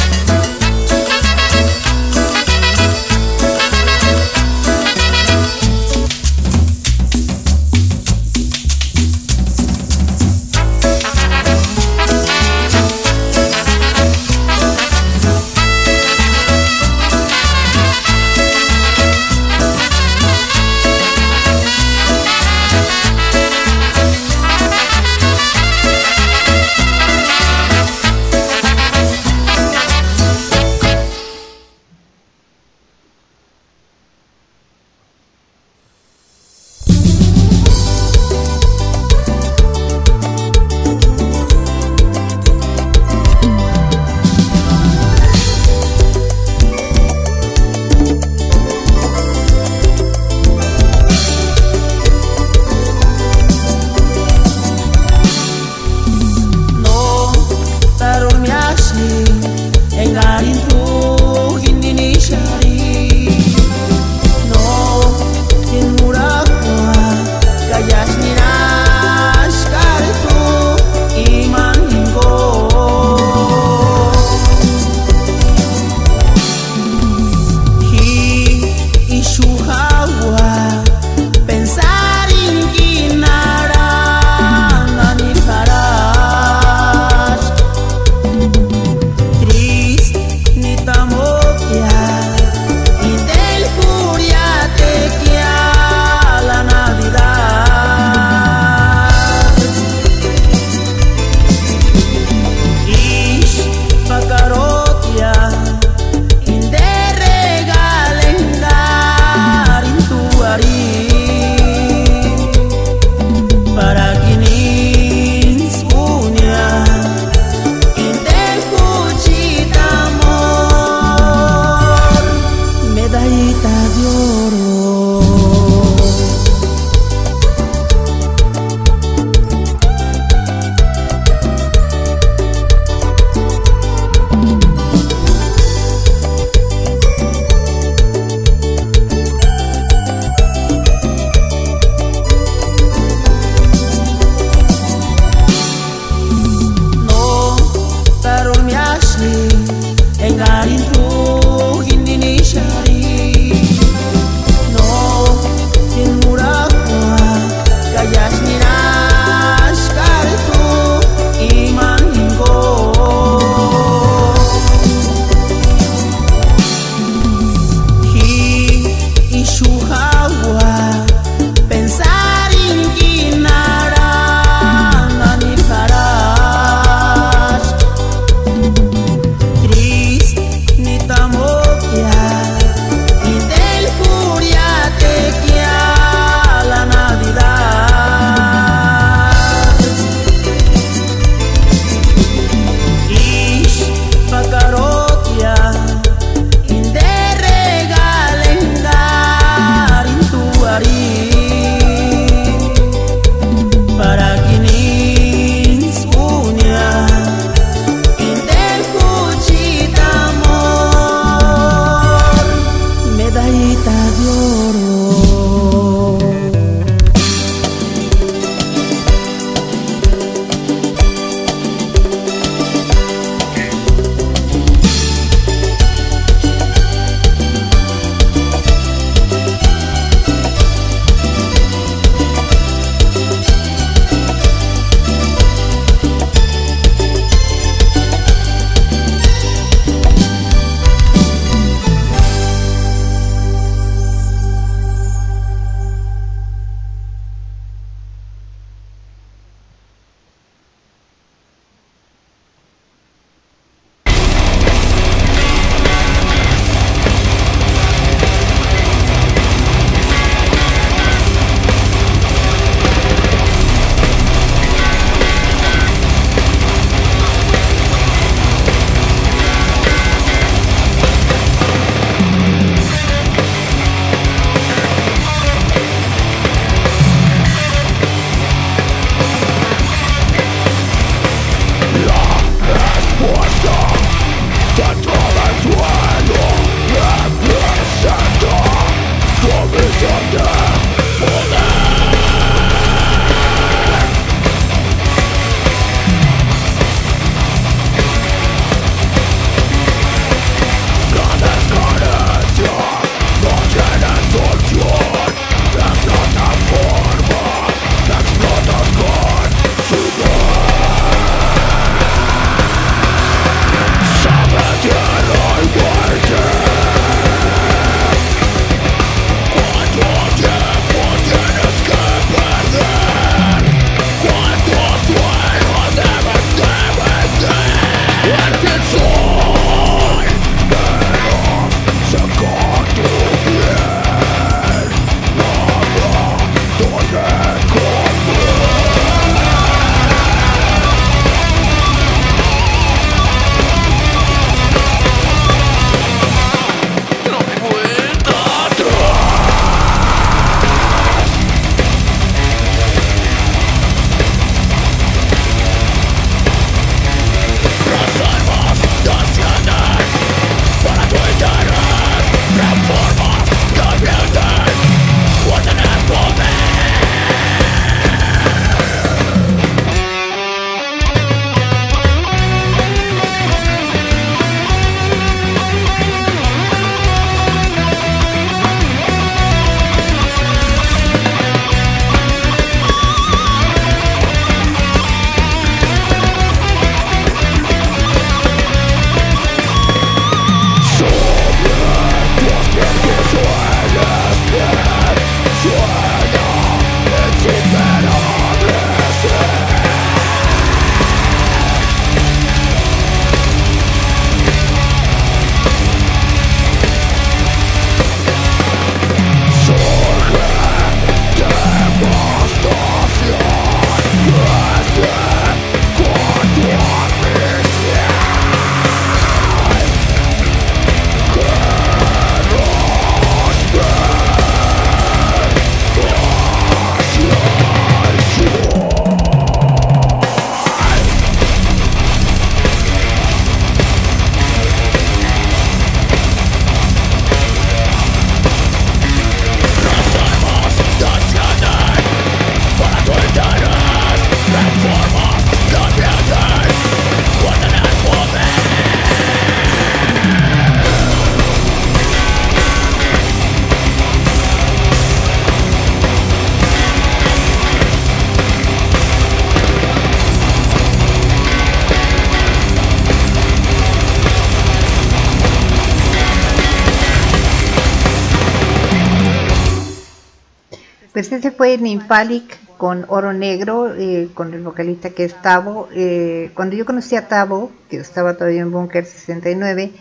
Pues ese fue Nymphalic con Oro Negro, eh, con el vocalista que es Tavo. Eh, cuando yo conocí a Tavo, que estaba todavía en Bunker 69,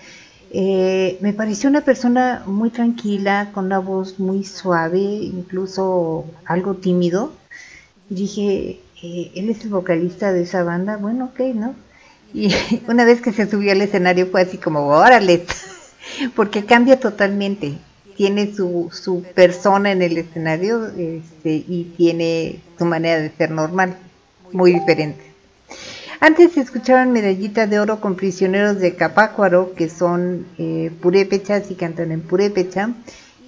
eh, me pareció una persona muy tranquila, con una voz muy suave, incluso algo tímido. Dije, eh, él es el vocalista de esa banda, bueno, ok, ¿no? Y (laughs) una vez que se subió al escenario fue así como, órale, (laughs) porque cambia totalmente. Tiene su, su persona en el escenario este, y tiene su manera de ser normal, muy diferente. Antes escucharon Medallita de Oro con Prisioneros de Capácuaro, que son eh, purépechas y cantan en purépecha.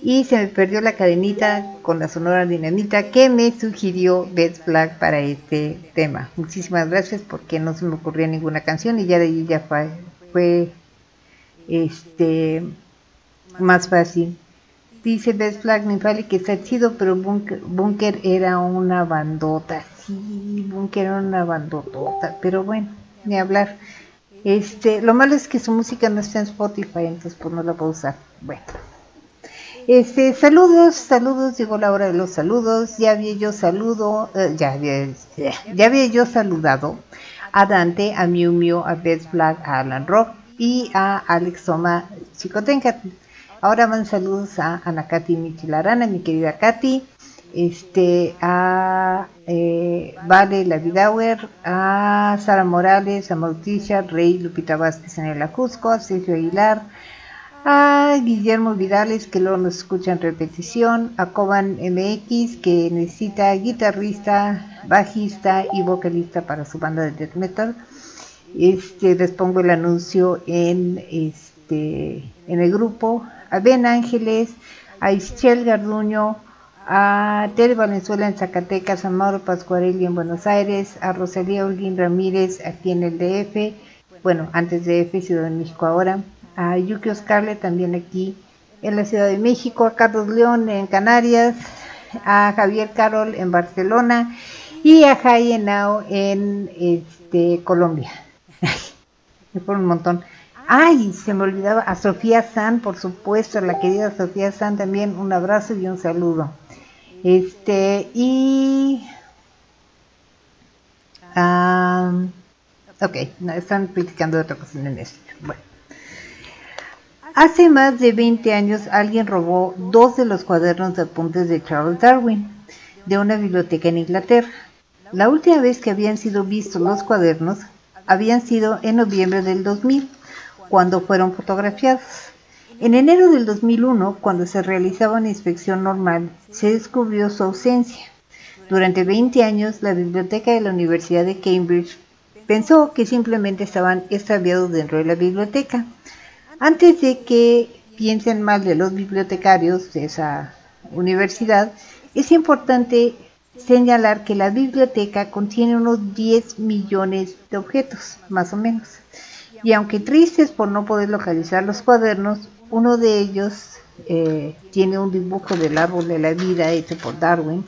Y se me perdió la cadenita con la sonora dinamita que me sugirió Beth Flag para este tema. Muchísimas gracias porque no se me ocurría ninguna canción y ya de ahí ya fue, fue este más fácil. Dice Best Flag Nymphali que está chido, pero Bunker, era una bandota. Sí, Bunker era una bandotota, pero bueno, ni hablar. Este, lo malo es que su música no está en Spotify, entonces pues no la puedo usar. Bueno. Este, saludos, saludos, llegó la hora de los saludos. Ya había yo saludo, eh, ya, había, ya había yo saludado a Dante, a Miu Miu, a Best Flag, a Alan Rock y a Alex Soma Chicotenca. Ahora van saludos a Ana Katy Michilarana, mi querida Katy, este, a eh, Vale Lavidauer, a Sara Morales, a Mauticia, Rey, Lupita Vázquez en el Acusco, a Sergio Aguilar, a Guillermo Vidales, que luego nos escucha en repetición, a Coban MX, que necesita guitarrista, bajista y vocalista para su banda de death metal. Este, les pongo el anuncio en, este, en el grupo. A Ben Ángeles, a Ischel Garduño, a Tere Valenzuela en Zacatecas, a Mauro Pascuarelli en Buenos Aires, a Rosalía Holguín Ramírez aquí en el DF, bueno, antes de DF, Ciudad de México ahora, a Yuki Oscarle también aquí en la Ciudad de México, a Carlos León en Canarias, a Javier Carol en Barcelona y a Jai Henao en este, Colombia. (laughs) Me por un montón. Ay, se me olvidaba a Sofía San, por supuesto, la querida Sofía San también un abrazo y un saludo. Este, y um, ok, están platicando de otra cosa en esto. Bueno. Hace más de 20 años alguien robó dos de los cuadernos de apuntes de Charles Darwin de una biblioteca en Inglaterra. La última vez que habían sido vistos los cuadernos habían sido en noviembre del 2000, cuando fueron fotografiados. En enero del 2001, cuando se realizaba una inspección normal, se descubrió su ausencia. Durante 20 años, la biblioteca de la Universidad de Cambridge pensó que simplemente estaban extraviados dentro de la biblioteca. Antes de que piensen mal de los bibliotecarios de esa universidad, es importante señalar que la biblioteca contiene unos 10 millones de objetos, más o menos. Y aunque tristes por no poder localizar los cuadernos, uno de ellos eh, tiene un dibujo del árbol de la vida hecho por Darwin.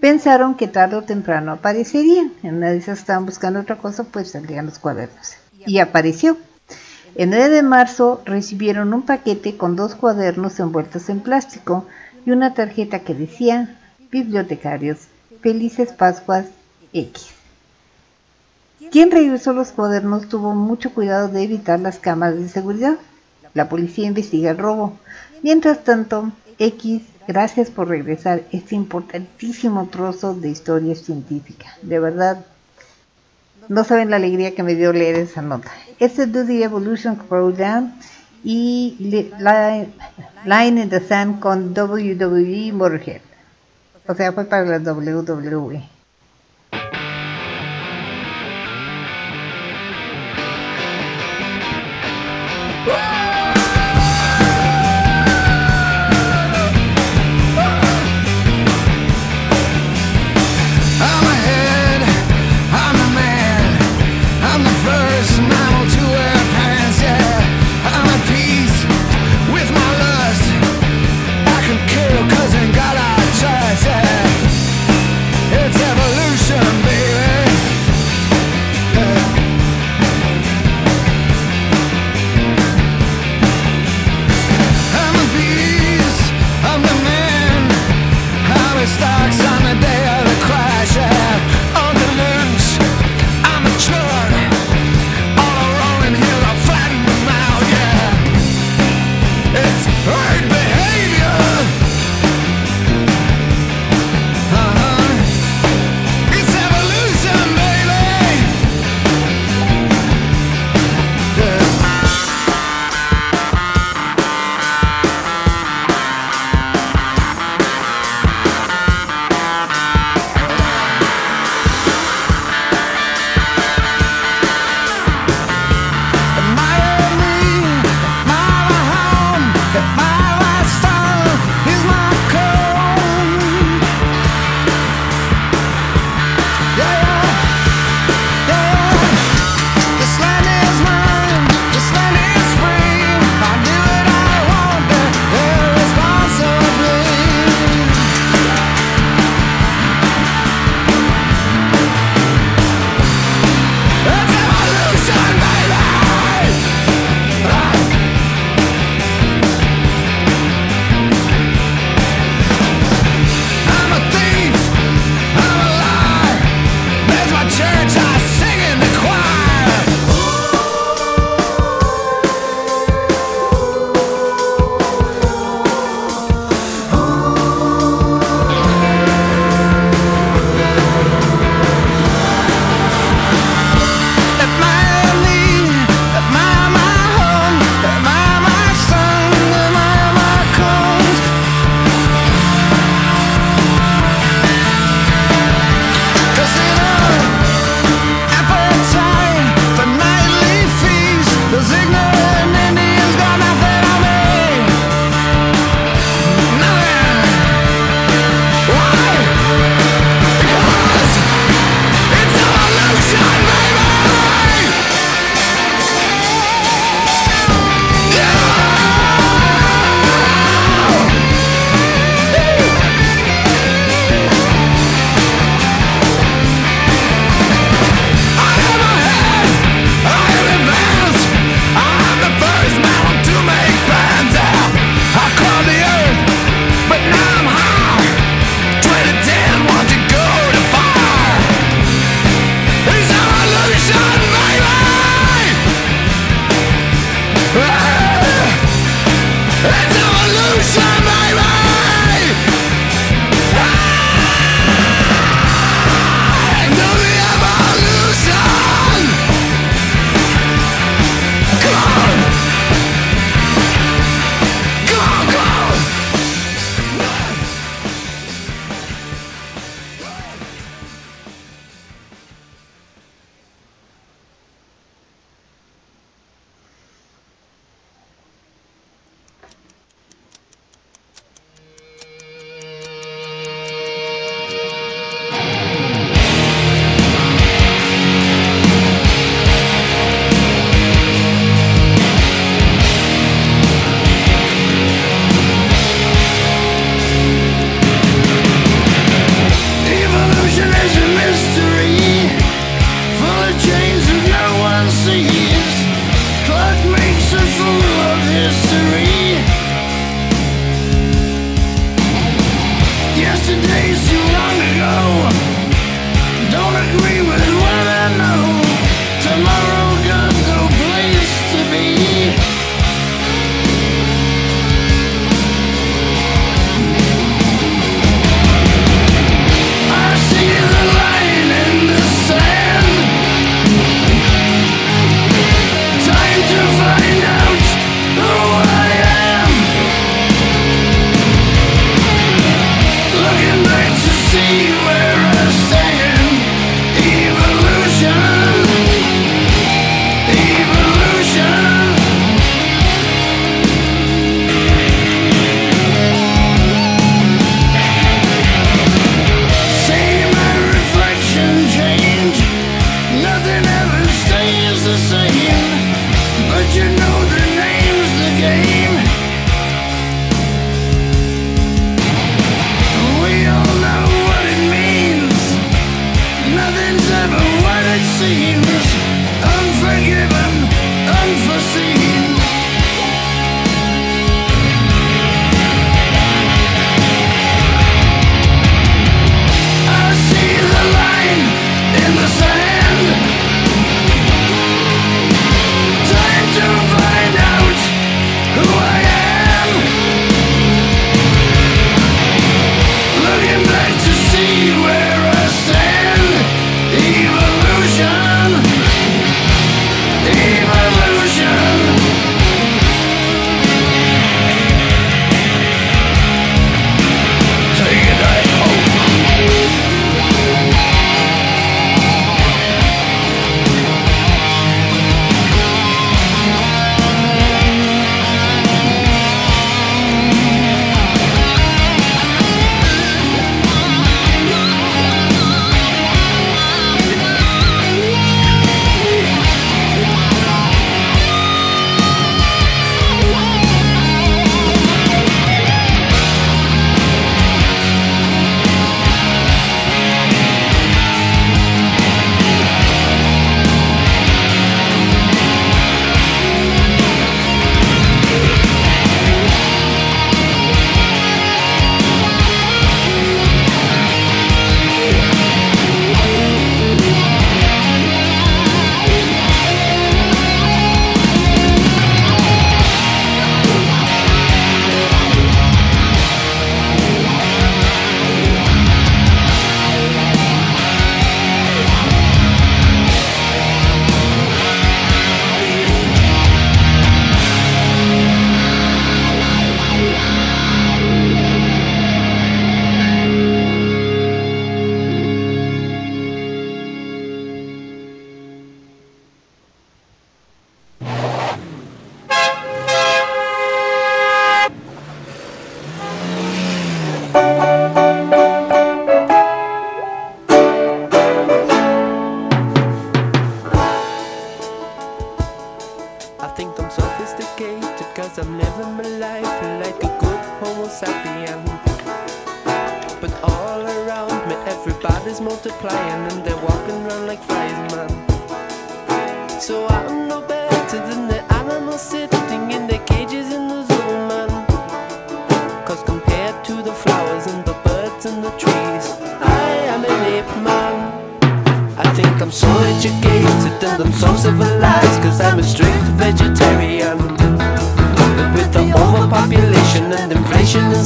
Pensaron que tarde o temprano aparecerían. En una de esas estaban buscando otra cosa, pues saldrían los cuadernos. Y apareció. El 9 de marzo recibieron un paquete con dos cuadernos envueltos en plástico y una tarjeta que decía Bibliotecarios, felices Pascuas X. Quien regresó los cuadernos tuvo mucho cuidado de evitar las cámaras de seguridad. La policía investiga el robo. Mientras tanto, X, gracias por regresar este importantísimo trozo de historia científica. De verdad, no saben la alegría que me dio leer esa nota. Este es The Evolution Program y Line in the Sand con WWE Motorhead. O sea, fue para la WWE.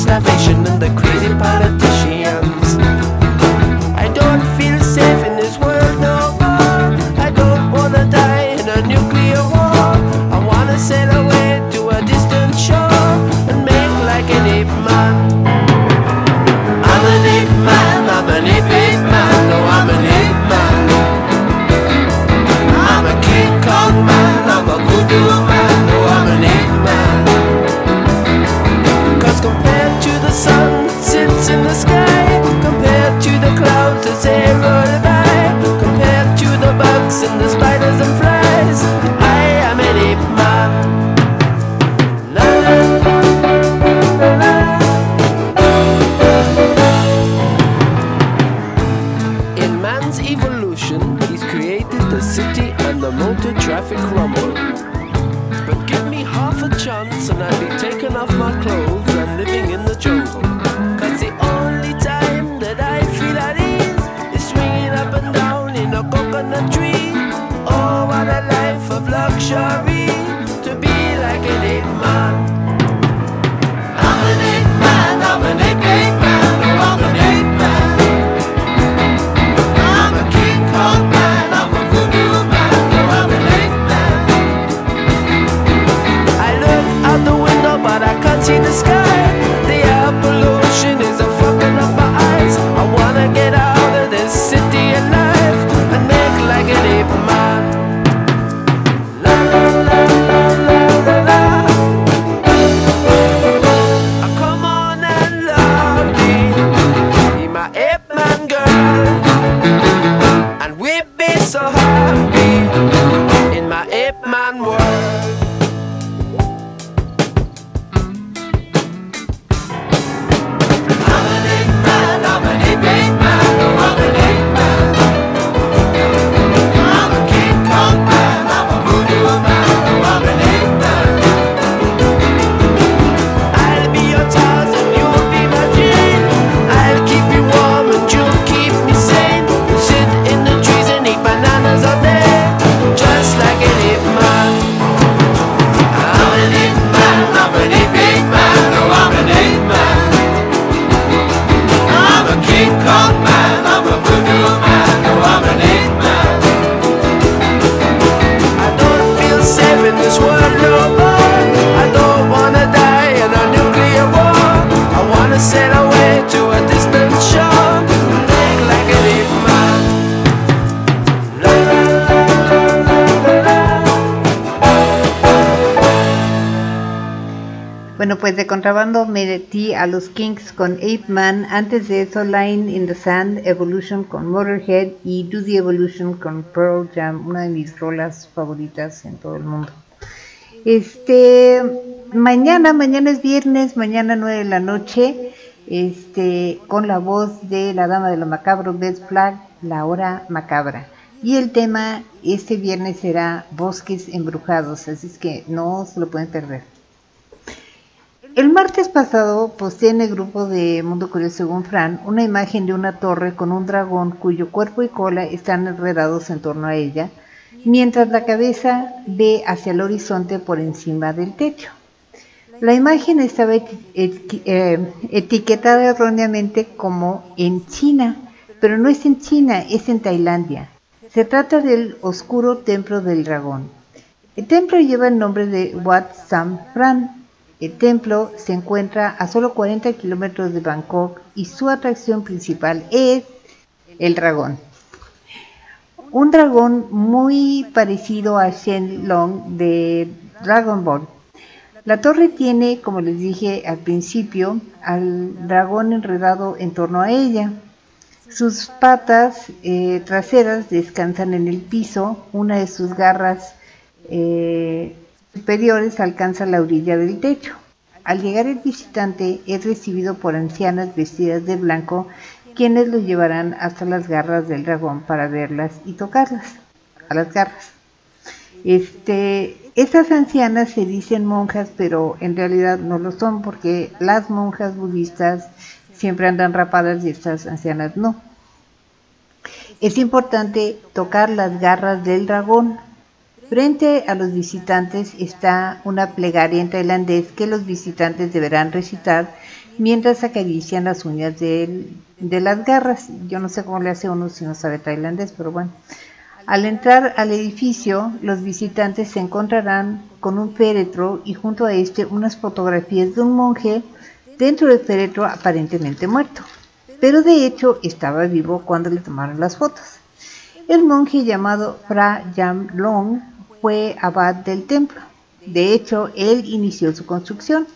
Starvation los Kings con Ape Man, antes de eso Line in the Sand, Evolution con Motorhead y Do the Evolution con Pearl Jam, una de mis rolas favoritas en todo el mundo. Este, mañana, mañana es viernes, mañana 9 de la noche, este, con la voz de la dama de lo macabro, Beth Flag, la hora macabra. Y el tema este viernes será Bosques Embrujados, así es que no se lo pueden perder. El martes pasado posté en el grupo de Mundo Curioso según Fran una imagen de una torre con un dragón cuyo cuerpo y cola están enredados en torno a ella, mientras la cabeza ve hacia el horizonte por encima del techo. La imagen estaba eh, etiquetada erróneamente como en China, pero no es en China, es en Tailandia. Se trata del oscuro templo del dragón. El templo lleva el nombre de Wat Sam Fran, el templo se encuentra a solo 40 kilómetros de Bangkok y su atracción principal es el dragón. Un dragón muy parecido a Shen Long de Dragon Ball. La torre tiene, como les dije al principio, al dragón enredado en torno a ella. Sus patas eh, traseras descansan en el piso, una de sus garras eh, superiores alcanza la orilla del techo. Al llegar el visitante es recibido por ancianas vestidas de blanco, quienes lo llevarán hasta las garras del dragón para verlas y tocarlas, a las garras. Estas ancianas se dicen monjas, pero en realidad no lo son porque las monjas budistas siempre andan rapadas y estas ancianas no. Es importante tocar las garras del dragón Frente a los visitantes está una plegaria en tailandés que los visitantes deberán recitar mientras acarician las uñas de, las garras. Yo no sé cómo le hace uno si no sabe tailandés, pero bueno. Al entrar al edificio, los visitantes se encontrarán con un féretro y junto a este unas fotografías de un monje dentro del féretro aparentemente muerto. Pero de hecho estaba vivo cuando le tomaron las fotos. El monje llamado Fra Yam Long fue abad del templo. De hecho, él inició su construcción.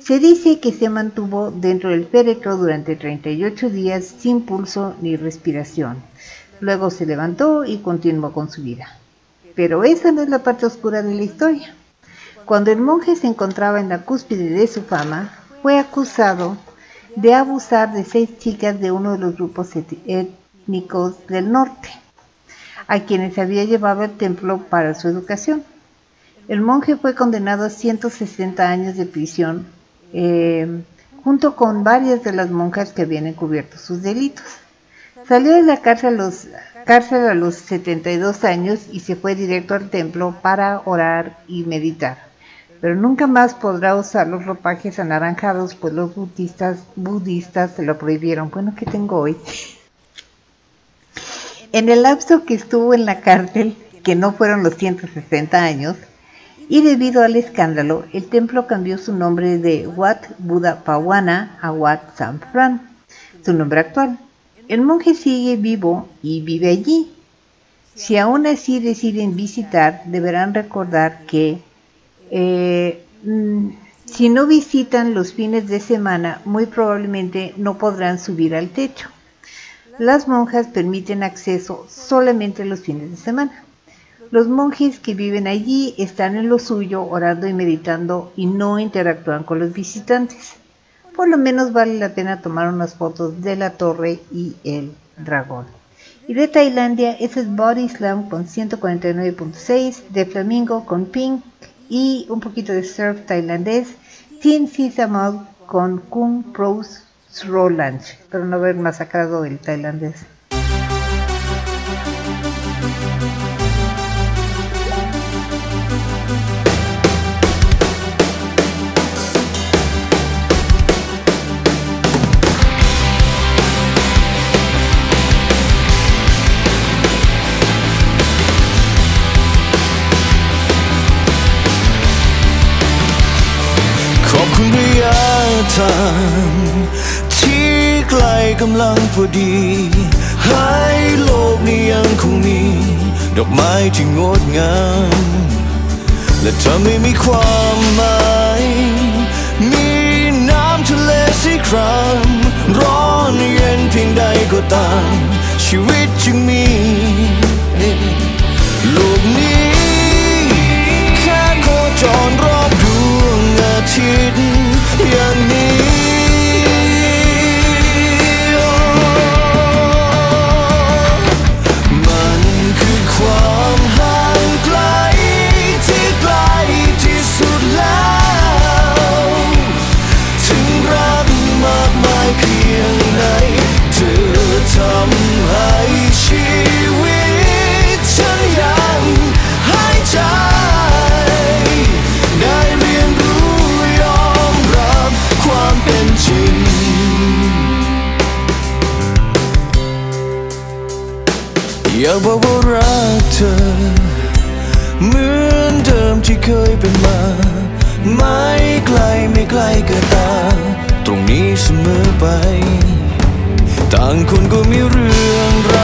Se dice que se mantuvo dentro del féretro durante 38 días sin pulso ni respiración. Luego se levantó y continuó con su vida. Pero esa no es la parte oscura de la historia. Cuando el monje se encontraba en la cúspide de su fama, fue acusado de abusar de seis chicas de uno de los grupos étnicos del norte a quienes había llevado al templo para su educación. El monje fue condenado a 160 años de prisión, eh, junto con varias de las monjas que habían encubierto sus delitos. Salió de la cárcel a, los, cárcel a los 72 años y se fue directo al templo para orar y meditar. Pero nunca más podrá usar los ropajes anaranjados, pues los budistas, budistas se lo prohibieron. Bueno, ¿qué tengo hoy? En el lapso que estuvo en la cárcel, que no fueron los 160 años, y debido al escándalo, el templo cambió su nombre de Wat Buddha Pawana a Wat San Fran, su nombre actual. El monje sigue vivo y vive allí. Si aún así deciden visitar, deberán recordar que eh, mm, si no visitan los fines de semana, muy probablemente no podrán subir al techo. Las monjas permiten acceso solamente los fines de semana. Los monjes que viven allí están en lo suyo orando y meditando y no interactúan con los visitantes. Por lo menos vale la pena tomar unas fotos de la torre y el dragón. Y de Tailandia, ese es Body Slam con 149.6, de Flamingo con Pink y un poquito de surf tailandés, Tin Sisamog con Kung Pros Roland, pero no haber masacrado el tailandés. กล้กำลังพอดีให้โลกนี้ยังคงมี ดอกไม้ที่งดงาม และเธอไม่มีความหมาย มีน้ำทะเลสักครั้งร้อนเย็นเพียงใดก็ตาม ชีวิตจึงมีโลกนี้ แค่โคจรรอบดวงอาทิตย์อย่างนี้ เพียงไหนเธอทำให้ชีวิตฉันยังหายใจ ได้เรียนรู้ยอมรับความเป็นจริง อยากบอกว่ารักเธอ เหมือนเดิมที่เคยเป็นมา ไม่ไกลไม่ไกลเกินตาตรงนี้เสมอ ไป ต่างคนก็มีเรื่องร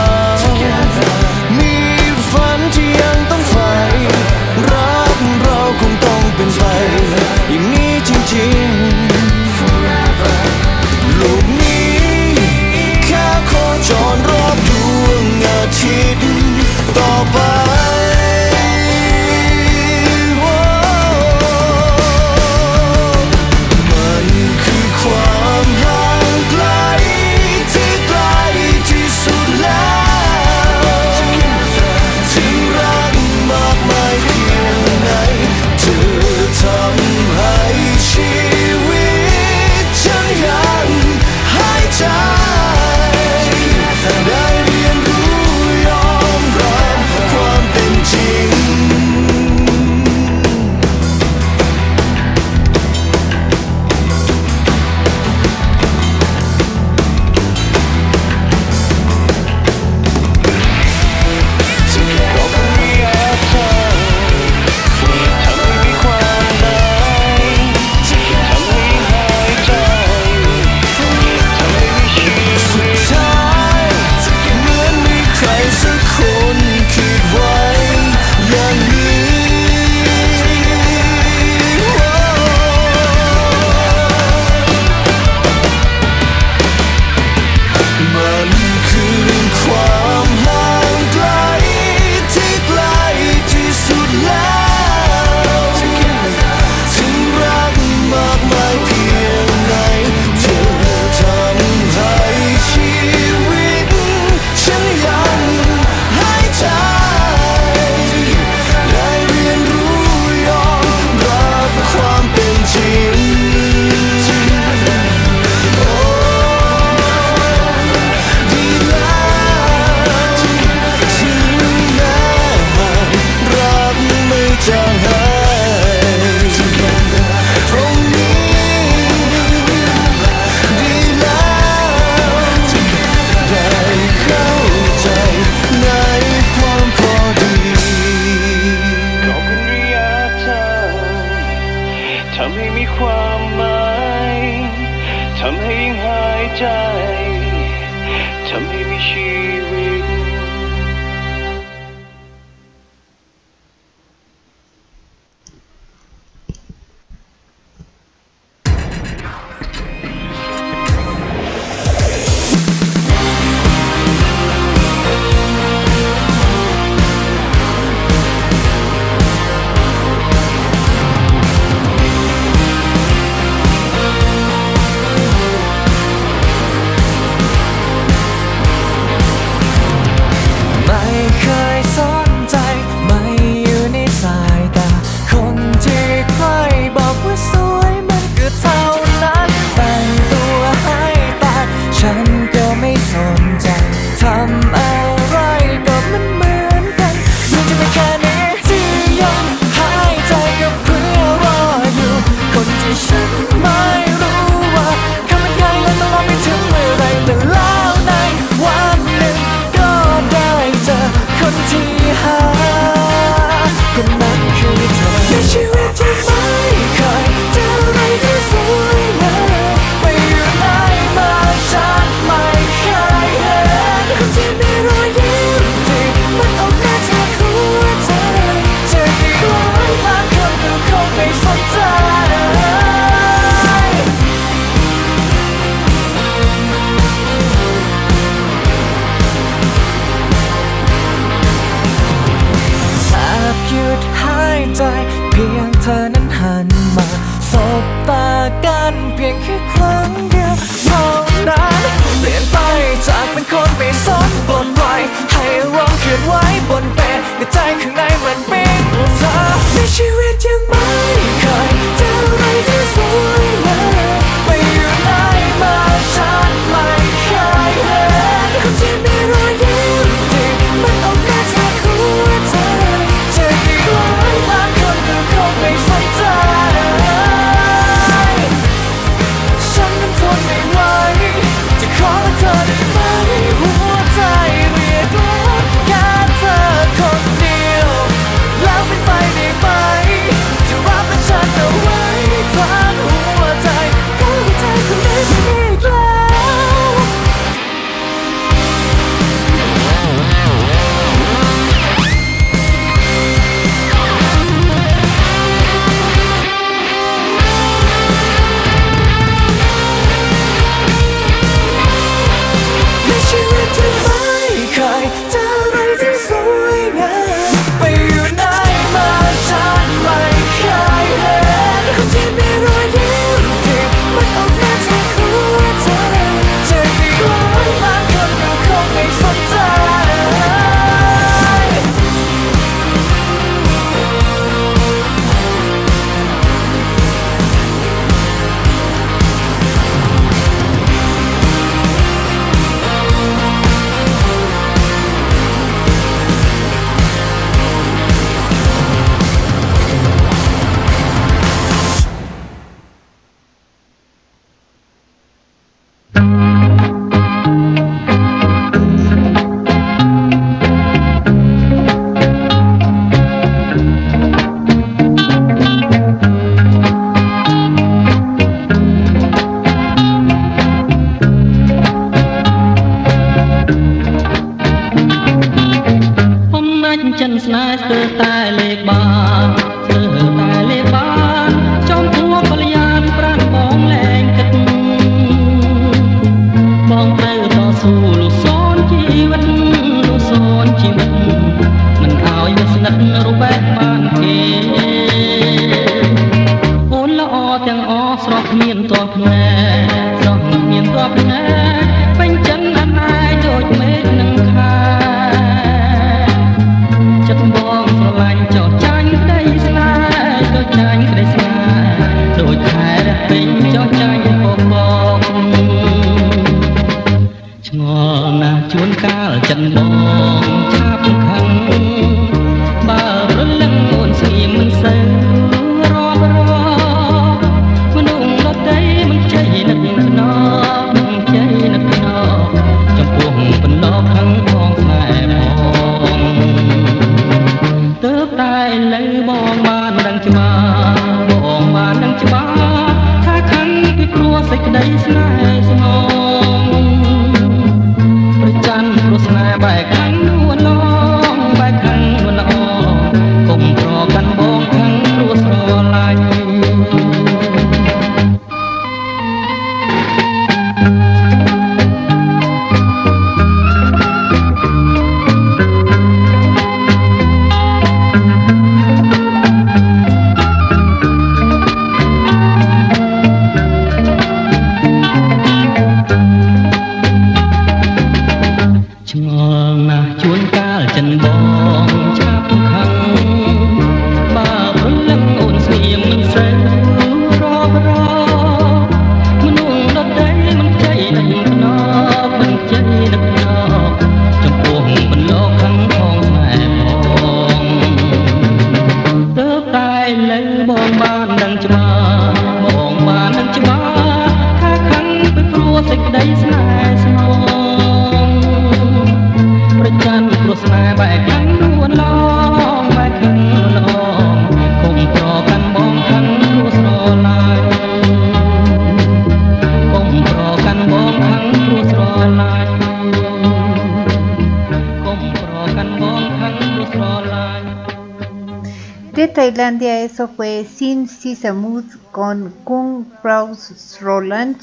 าว eso fue Sin Sisamud con Kung Praus Roland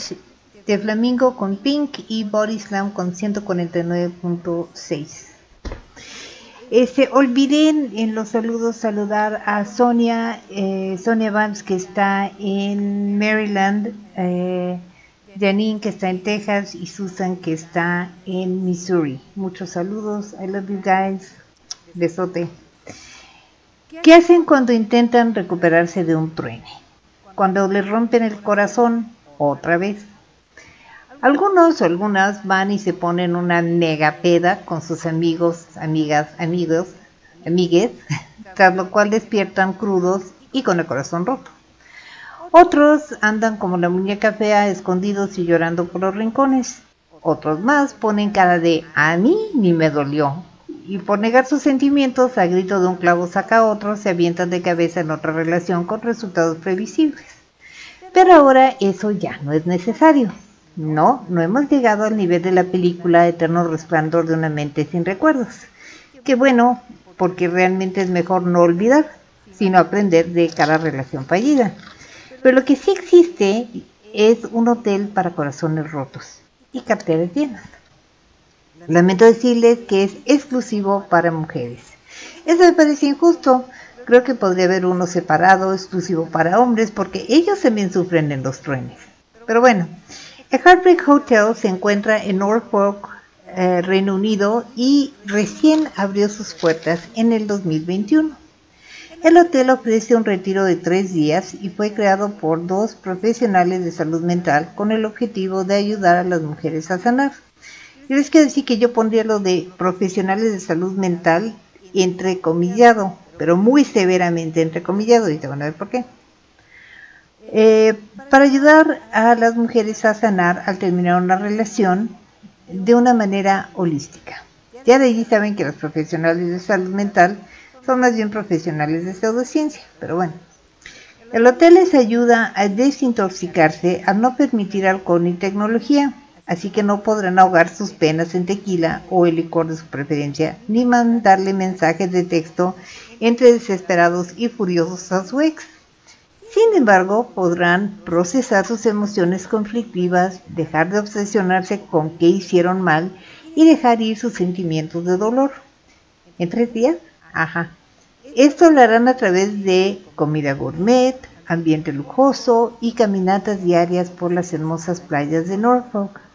de Flamingo con Pink y Borislam con 149.6. Este, olvidé en, los saludos saludar a Sonia, eh, Sonia Vance que está en Maryland, eh, Janine que está en Texas y Susan que está en Missouri. Muchos saludos, I love you guys, besote. ¿Qué hacen cuando intentan recuperarse de un truene? Cuando les rompen el corazón otra vez. Algunos o algunas van y se ponen una mega peda con sus amigos, amigas, amigos, amigues, (laughs) tras lo cual despiertan crudos y con el corazón roto. Otros andan como la muñeca fea, escondidos y llorando por los rincones. Otros más ponen cara de a mí ni me dolió. Y por negar sus sentimientos, a grito de un clavo saca otro, se avientan de cabeza en otra relación con resultados previsibles. Pero ahora eso ya no es necesario. No, no hemos llegado al nivel de la película Eterno Resplandor de una mente sin recuerdos. Que bueno, porque realmente es mejor no olvidar, sino aprender de cada relación fallida. Pero lo que sí existe es un hotel para corazones rotos y carteras llenas. Lamento decirles que es exclusivo para mujeres. Eso me parece injusto. Creo que podría haber uno separado, exclusivo para hombres, porque ellos también sufren en los truenes. Pero bueno, el Heartbreak Hotel se encuentra en Norfolk, eh, Reino Unido, y recién abrió sus puertas en el 2021. El hotel ofrece un retiro de tres días y fue creado por dos profesionales de salud mental con el objetivo de ayudar a las mujeres a sanar. Les quiero decir que yo pondría lo de profesionales de salud mental entrecomillado, pero muy severamente entrecomillado, y te van a ver por qué. Eh, para ayudar a las mujeres a sanar al terminar una relación de una manera holística. Ya de ahí saben que los profesionales de salud mental son más bien profesionales de pseudociencia, pero bueno. El hotel les ayuda a desintoxicarse al no permitir alcohol ni tecnología, así que no podrán ahogar sus penas en tequila o el licor de su preferencia, ni mandarle mensajes de texto entre desesperados y furiosos a su ex. Sin embargo, podrán procesar sus emociones conflictivas, dejar de obsesionarse con qué hicieron mal y dejar ir sus sentimientos de dolor. ¿En tres días? Ajá. Esto lo harán a través de comida gourmet, ambiente lujoso y caminatas diarias por las hermosas playas de Norfolk.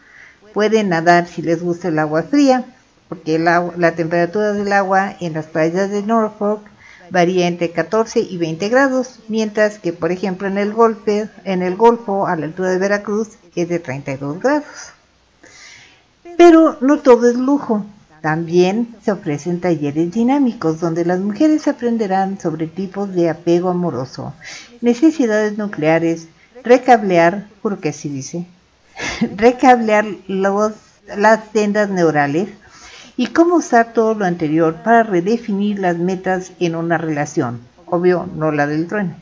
Pueden nadar si les gusta el agua fría, porque la temperatura del agua en las playas de Norfolk varía entre 14 y 20 grados, mientras que por ejemplo en el, golpe, en el Golfo a la altura de Veracruz es de 32 grados. Pero no todo es lujo. También se ofrecen talleres dinámicos donde las mujeres aprenderán sobre tipos de apego amoroso, necesidades nucleares, recablear, porque así dice, (laughs) recablear los, las sendas neurales y cómo usar todo lo anterior para redefinir las metas en una relación. Obvio, no la del trueno.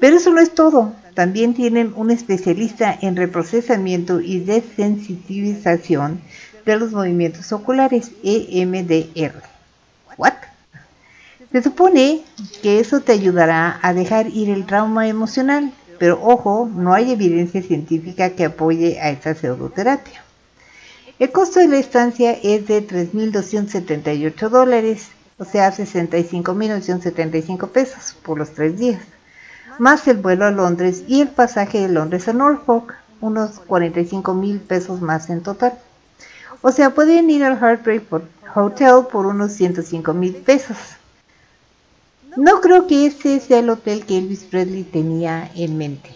Pero eso no es todo. También tienen un especialista en reprocesamiento y desensitivización de los movimientos oculares, EMDR. ¿What? Se supone que eso te ayudará a dejar ir el trauma emocional, pero ojo, no hay evidencia científica que apoye a esta pseudoterapia. El costo de la estancia es de 3.278 dólares, o sea, 65.975 pesos por los tres días, más el vuelo a Londres y el pasaje de Londres a Norfolk, unos 45.000 pesos más en total. O sea, pueden ir al Heartbreak Hotel por unos 105 mil pesos. No creo que ese sea el hotel que Elvis Presley tenía en mente.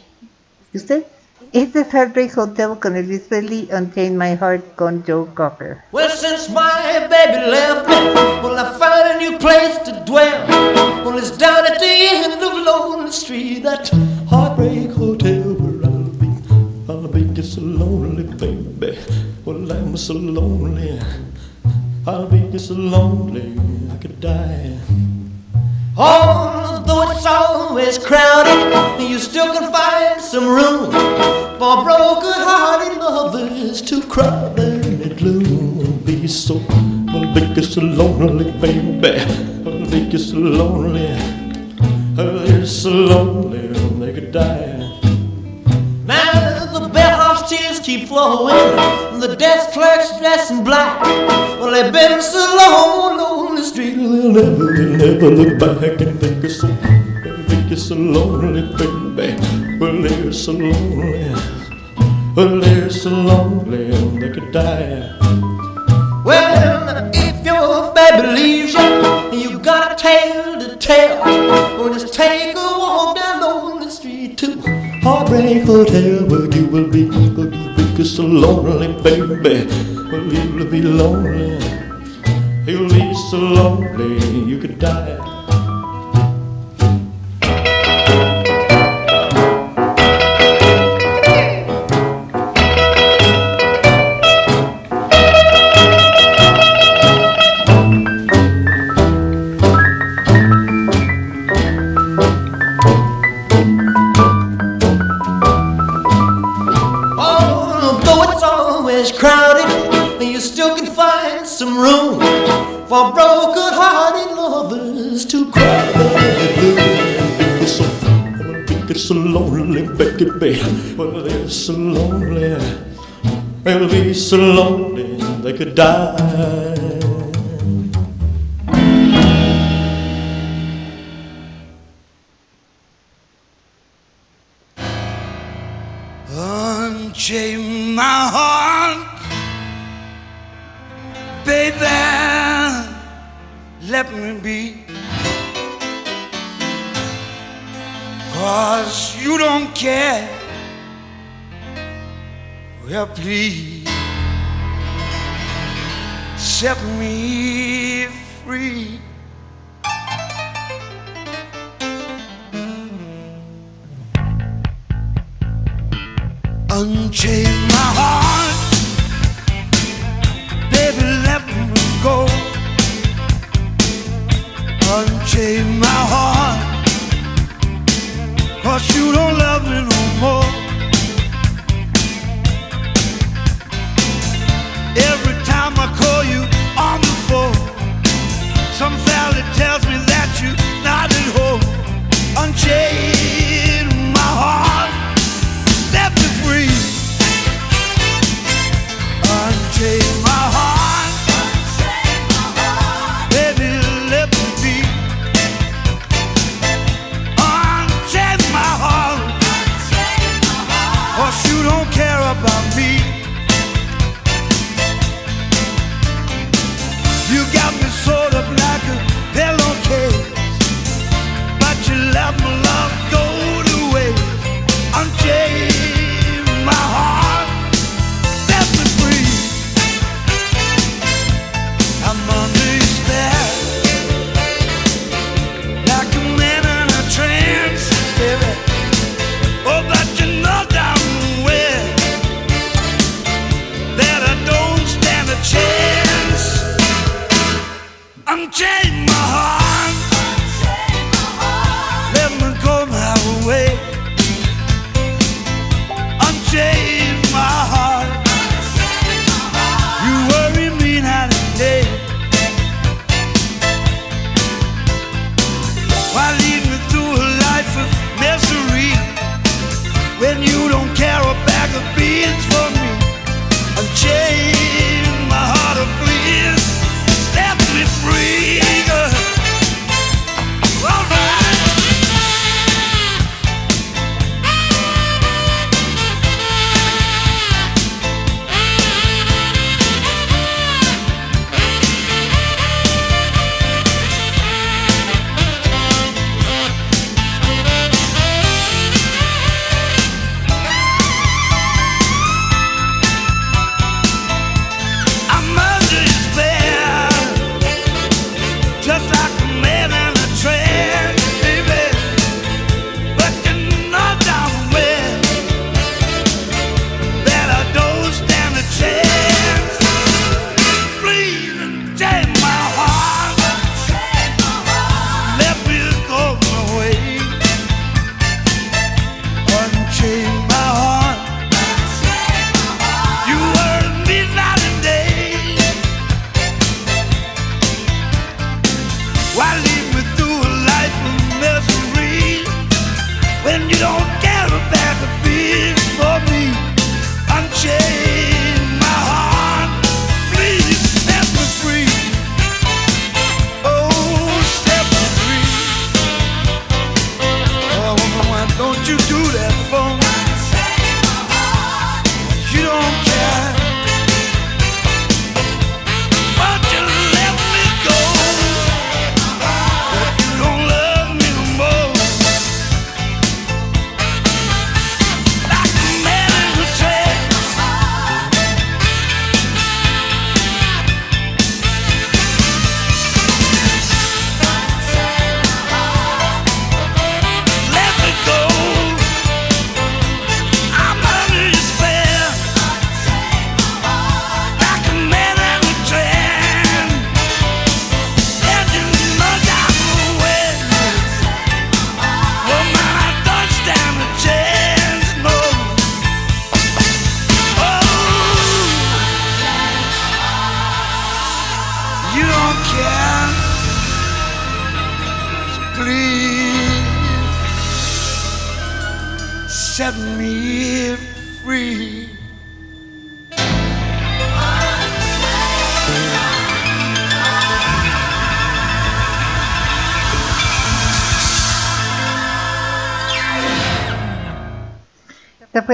¿Y usted? Este es Heartbreak Hotel con Elvis Presley, Unchain My Heart con Joe Cocker. Well, since my baby left well, I found a new place to dwell. Well, it's down at the end of Lonely Street, that Heartbreak Hotel where I'll be. I'll be just so lonely, baby. Well, I'm so lonely. I'll be just so lonely, I could die. Although it's always crowded, you still can find some room for broken-hearted lovers to cry there in the gloom. Be so, I'll be so lonely, baby. I'll be so lonely. Be so lonely, they could die. Now the bellhop's tears keep flowing, the desk clerk's dressed in black. Well, they've been so long on the street, they'll never, they'll never look back and think it's so, think it's so lonely, baby. Well, they're so lonely, well, they're so lonely, they could die. Well, if your baby leaves you, and you got a tale to tell, well, just take a walk down on the street to Heartbreak oh, Hotel, where you will be, where you will be so lonely, baby. Well, you'll be lonely, you'll be so lonely, you could die. Some room for broken-hearted lovers to cry. It's so, it's so lonely, baby. Well, they're so lonely. They'll be so lonely they could die. Unchain my heart, baby. Let me be. Cause you don't care. Well, please set me free. Unchain my heart, Unchain my heart, cause you don't love me no more. Every time I call you on the phone, some fella tells me that you're not at home. Unchain let my love go to waste. Unchain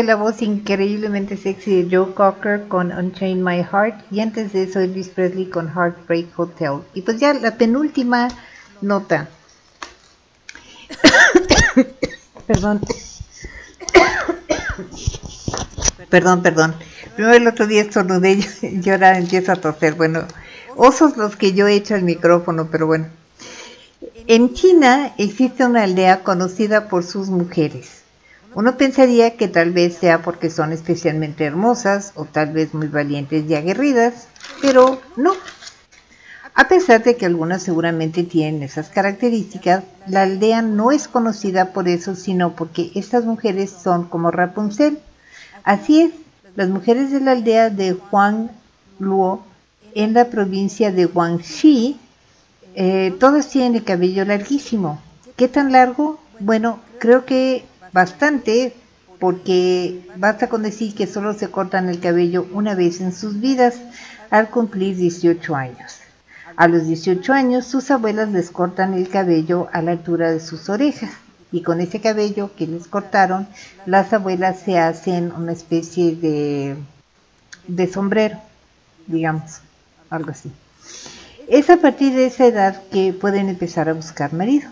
la voz increíblemente sexy de Joe Cocker con Unchain My Heart y antes de eso Elvis Presley con Heartbreak Hotel. Y pues ya la penúltima nota. (coughs) (coughs) perdón. perdón, perdón. Primero el otro día estornudé (laughs) y ahora empiezo a toser. Bueno, osos los que yo he hecho al micrófono, pero bueno. En China existe una aldea conocida por sus mujeres. Uno pensaría que tal vez sea porque son especialmente hermosas o tal vez muy valientes y aguerridas, pero no. A pesar de que algunas seguramente tienen esas características, la aldea no es conocida por eso, sino porque estas mujeres son como Rapunzel. Así es, las mujeres de la aldea de Huang Luo, en la provincia de Guangxi, eh, todos tienen el cabello larguísimo. ¿Qué tan largo? Bueno, creo que bastante, porque basta con decir que solo se cortan el cabello una vez en sus vidas al cumplir 18 años. A los 18 años sus abuelas les cortan el cabello a la altura de sus orejas y con ese cabello que les cortaron las abuelas se hacen una especie de, de sombrero, digamos, algo así. Es a partir de esa edad que pueden empezar a buscar marido.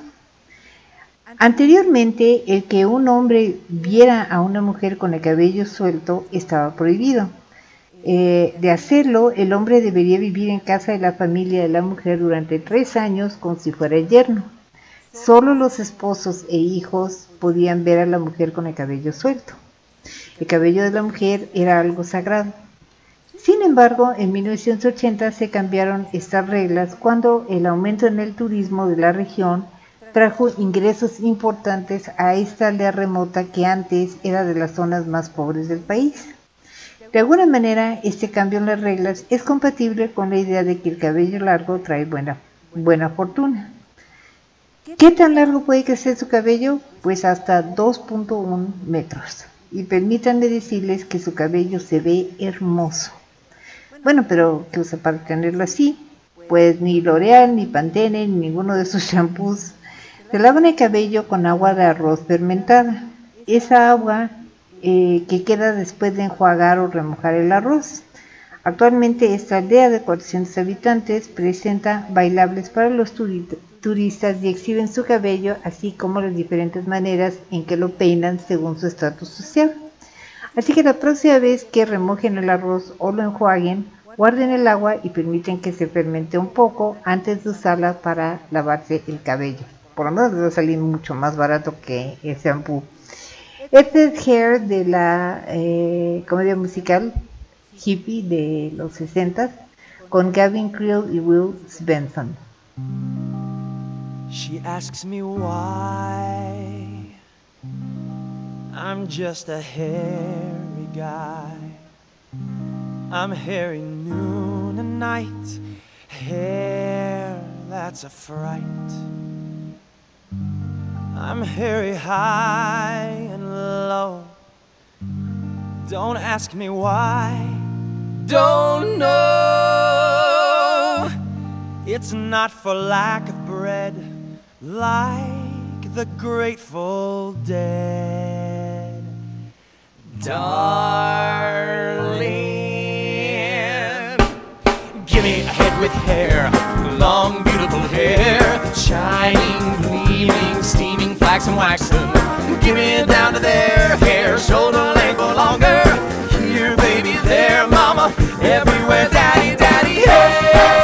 Anteriormente, el que un hombre viera a una mujer con el cabello suelto estaba prohibido. Eh, de hacerlo, el hombre debería vivir en casa de la familia de la mujer durante tres años como si fuera yerno. Solo los esposos e hijos podían ver a la mujer con el cabello suelto. El cabello de la mujer era algo sagrado. Sin embargo, en 1980 se cambiaron estas reglas cuando el aumento en el turismo de la región trajo ingresos importantes a esta aldea remota que antes era de las zonas más pobres del país. De alguna manera, este cambio en las reglas es compatible con la idea de que el cabello largo trae buena, buena fortuna. ¿Qué tan largo puede crecer su cabello? Pues hasta 2.1 metros. Y permítanme decirles que su cabello se ve hermoso. Bueno, pero ¿qué usa para tenerlo así? Pues ni L'Oreal, ni Pantene, ni ninguno de sus shampoos se lavan el cabello con agua de arroz fermentada. Esa agua eh, que queda después de enjuagar o remojar el arroz. Actualmente esta aldea de 400 habitantes presenta bailables para los turistas y exhiben su cabello, así como las diferentes maneras en que lo peinan según su estatus social. Así que la próxima vez que remojen el arroz o lo enjuaguen, guarden el agua y permiten que se fermente un poco antes de usarla para lavarse el cabello por lo menos va a salir mucho más barato que el shampoo. Este es Hair de la eh, comedia musical hippie de los 60 con Gavin Creel y Will Svensson. She asks me why I'm just a hairy guy. I'm hairy noon and night. Hair that's a fright. I'm hairy high and low. Don't ask me why. Don't know. It's not for lack of bread, like the Grateful Dead. Darling, give me a head with hair, long, beautiful shining, gleaming, steaming, flaxen, waxen. Give me down to their hair, shoulder length or longer. Here, baby, there, mama, everywhere, daddy, daddy, hey.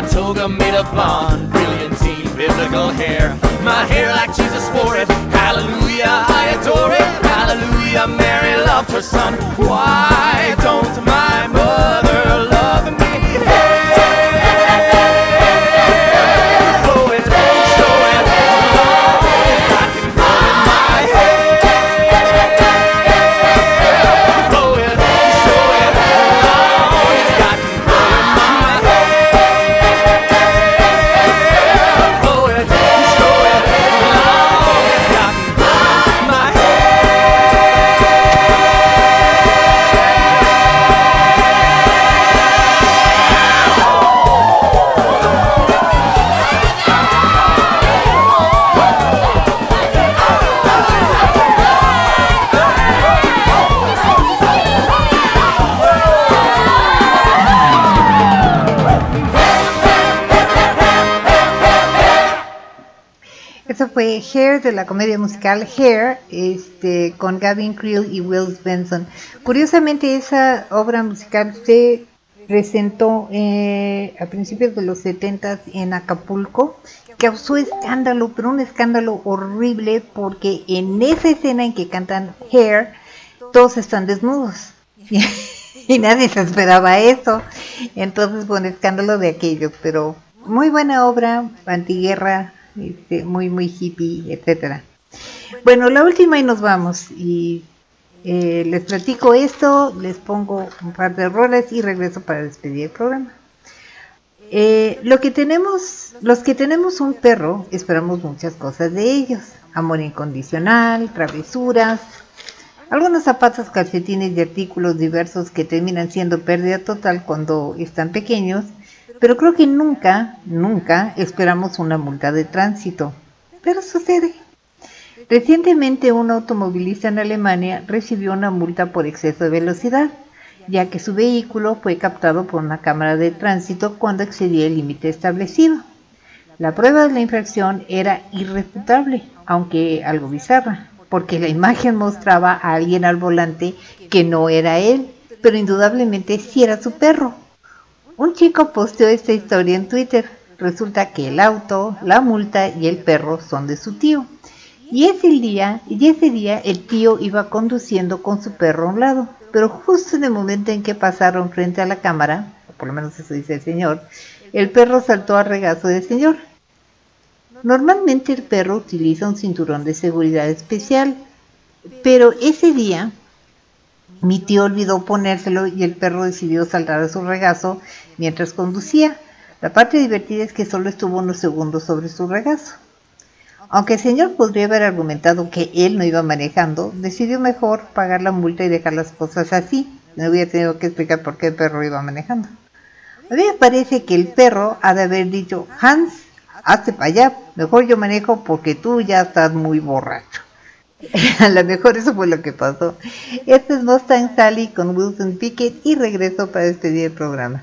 My toga made of blonde, brilliantine, biblical hair. My hair like Jesus wore it. Hallelujah, I adore it. Hallelujah, Mary loved her son. Why don't my mother love fue Hair de la comedia musical Hair, este, con Gavin Creel y Will Benson. Curiosamente esa obra musical se presentó eh, a principios de los 70 en Acapulco, causó escándalo, pero un escándalo horrible porque en esa escena en que cantan Hair, todos están desnudos. (laughs) y nadie se esperaba eso. Entonces fue un escándalo de aquellos, pero muy buena obra, antiguerra, este, muy, muy hippie, etcétera. Bueno, la última y nos vamos. Y eh, les platico esto, les pongo un par de roles y regreso para despedir el programa. Eh, lo que tenemos, los que tenemos un perro, esperamos muchas cosas de ellos. Amor incondicional, travesuras, algunos zapatos, calcetines y artículos diversos que terminan siendo pérdida total cuando están pequeños, pero creo que nunca, nunca esperamos una multa de tránsito. Pero sucede. Recientemente un automovilista en Alemania recibió una multa por exceso de velocidad, ya que su vehículo fue captado por una cámara de tránsito cuando excedía el límite establecido. La prueba de la infracción era irrefutable, aunque algo bizarra, porque la imagen mostraba a alguien al volante que no era él, pero indudablemente sí era su perro. Un chico posteó esta historia en Twitter. Resulta que el auto, la multa y el perro son de su tío. Y ese día, y ese día el tío iba conduciendo con su perro a un lado, pero justo en el momento en que pasaron frente a la cámara, o por lo menos eso dice el señor, el perro saltó a regazo del señor. Normalmente el perro utiliza un cinturón de seguridad especial, pero ese día mi tío olvidó ponérselo y el perro decidió saltar a su regazo mientras conducía. La parte divertida es que solo estuvo unos segundos sobre su regazo. Aunque el señor podría haber argumentado que él no iba manejando, decidió mejor pagar la multa y dejar las cosas así. No hubiera tenido que explicar por qué el perro iba manejando. A mí me parece que el perro ha de haber dicho, Hans, hazte para allá, mejor yo manejo porque tú ya estás muy borracho. (laughs) A lo mejor eso fue lo que pasó. Este es Mustang Sally con Wilson Pickett y regreso para despedir el programa.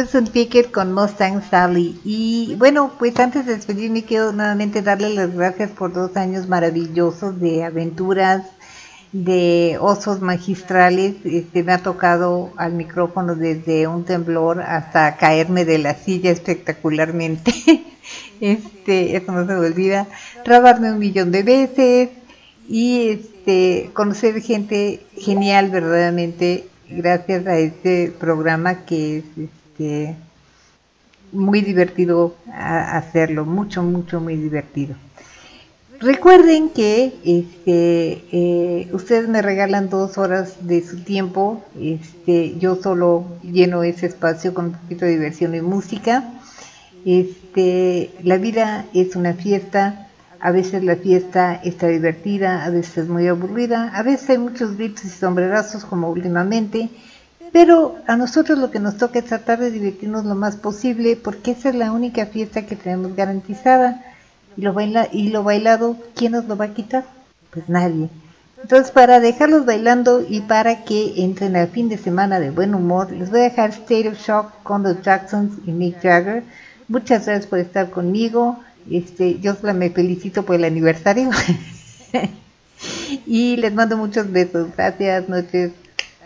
Wilson Pickett con Mustang Sally. Y bueno, pues antes de despedirme quiero nuevamente darle las gracias por dos años maravillosos de aventuras, de osos magistrales. Este, me ha tocado al micrófono desde un temblor hasta caerme de la silla espectacularmente. (laughs) Este, eso no se me olvida. Trabarme un millón de veces y este, conocer gente genial verdaderamente gracias a este programa que es muy divertido hacerlo, mucho, mucho, muy divertido. Recuerden que este, eh, ustedes me regalan dos horas de su tiempo, este, yo solo lleno ese espacio con un poquito de diversión y música. Este, la vida es una fiesta, a veces la fiesta está divertida, a veces muy aburrida, a veces hay muchos gritos y sombrerazos como últimamente, pero a nosotros lo que nos toca es tratar de divertirnos lo más posible porque esa es la única fiesta que tenemos garantizada y lo, baila y lo bailado, ¿quién nos lo va a quitar? Pues nadie. Entonces para dejarlos bailando y para que entren al fin de semana de buen humor, les voy a dejar State of Shock con los Jacksons y Mick Jagger. Muchas gracias por estar conmigo. Este, yo me felicito por el aniversario. (laughs) y les mando muchos besos. Gracias, noches.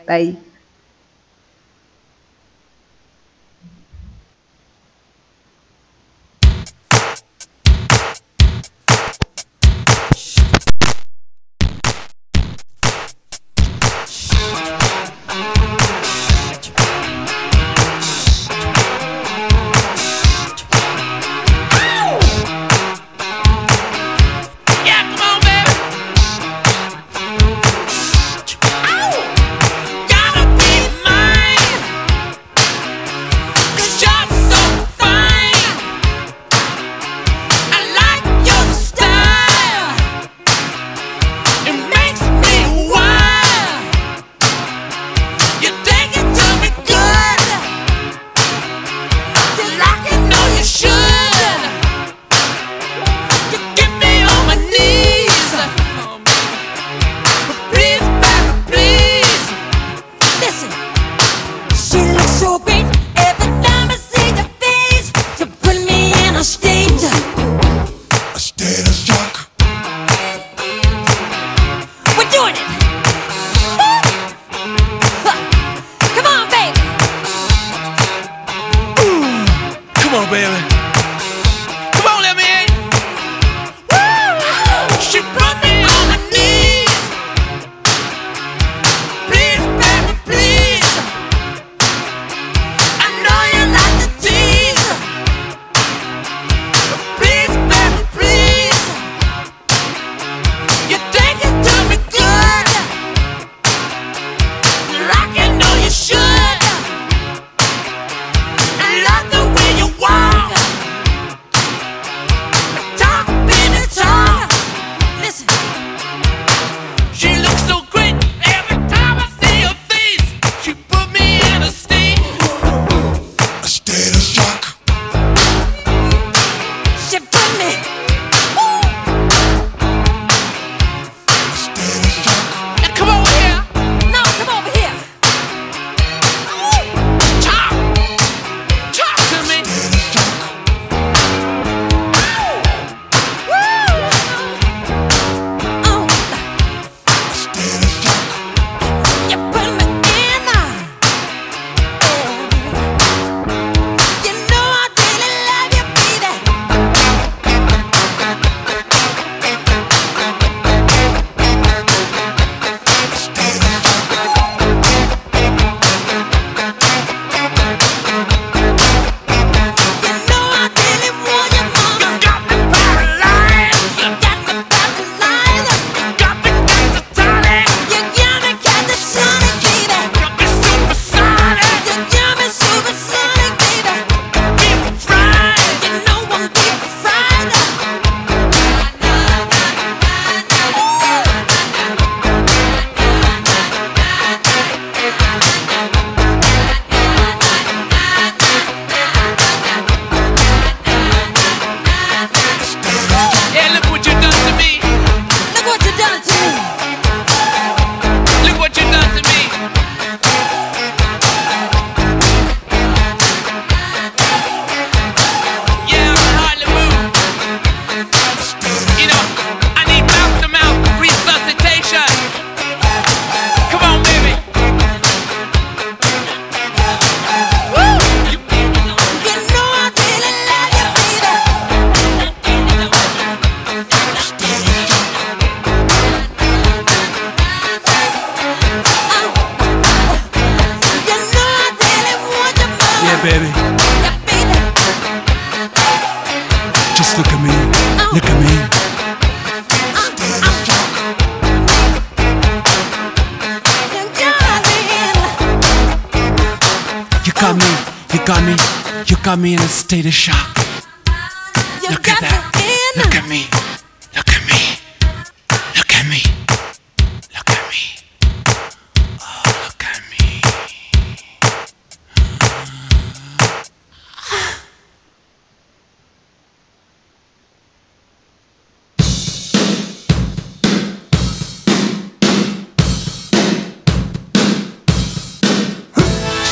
Bye.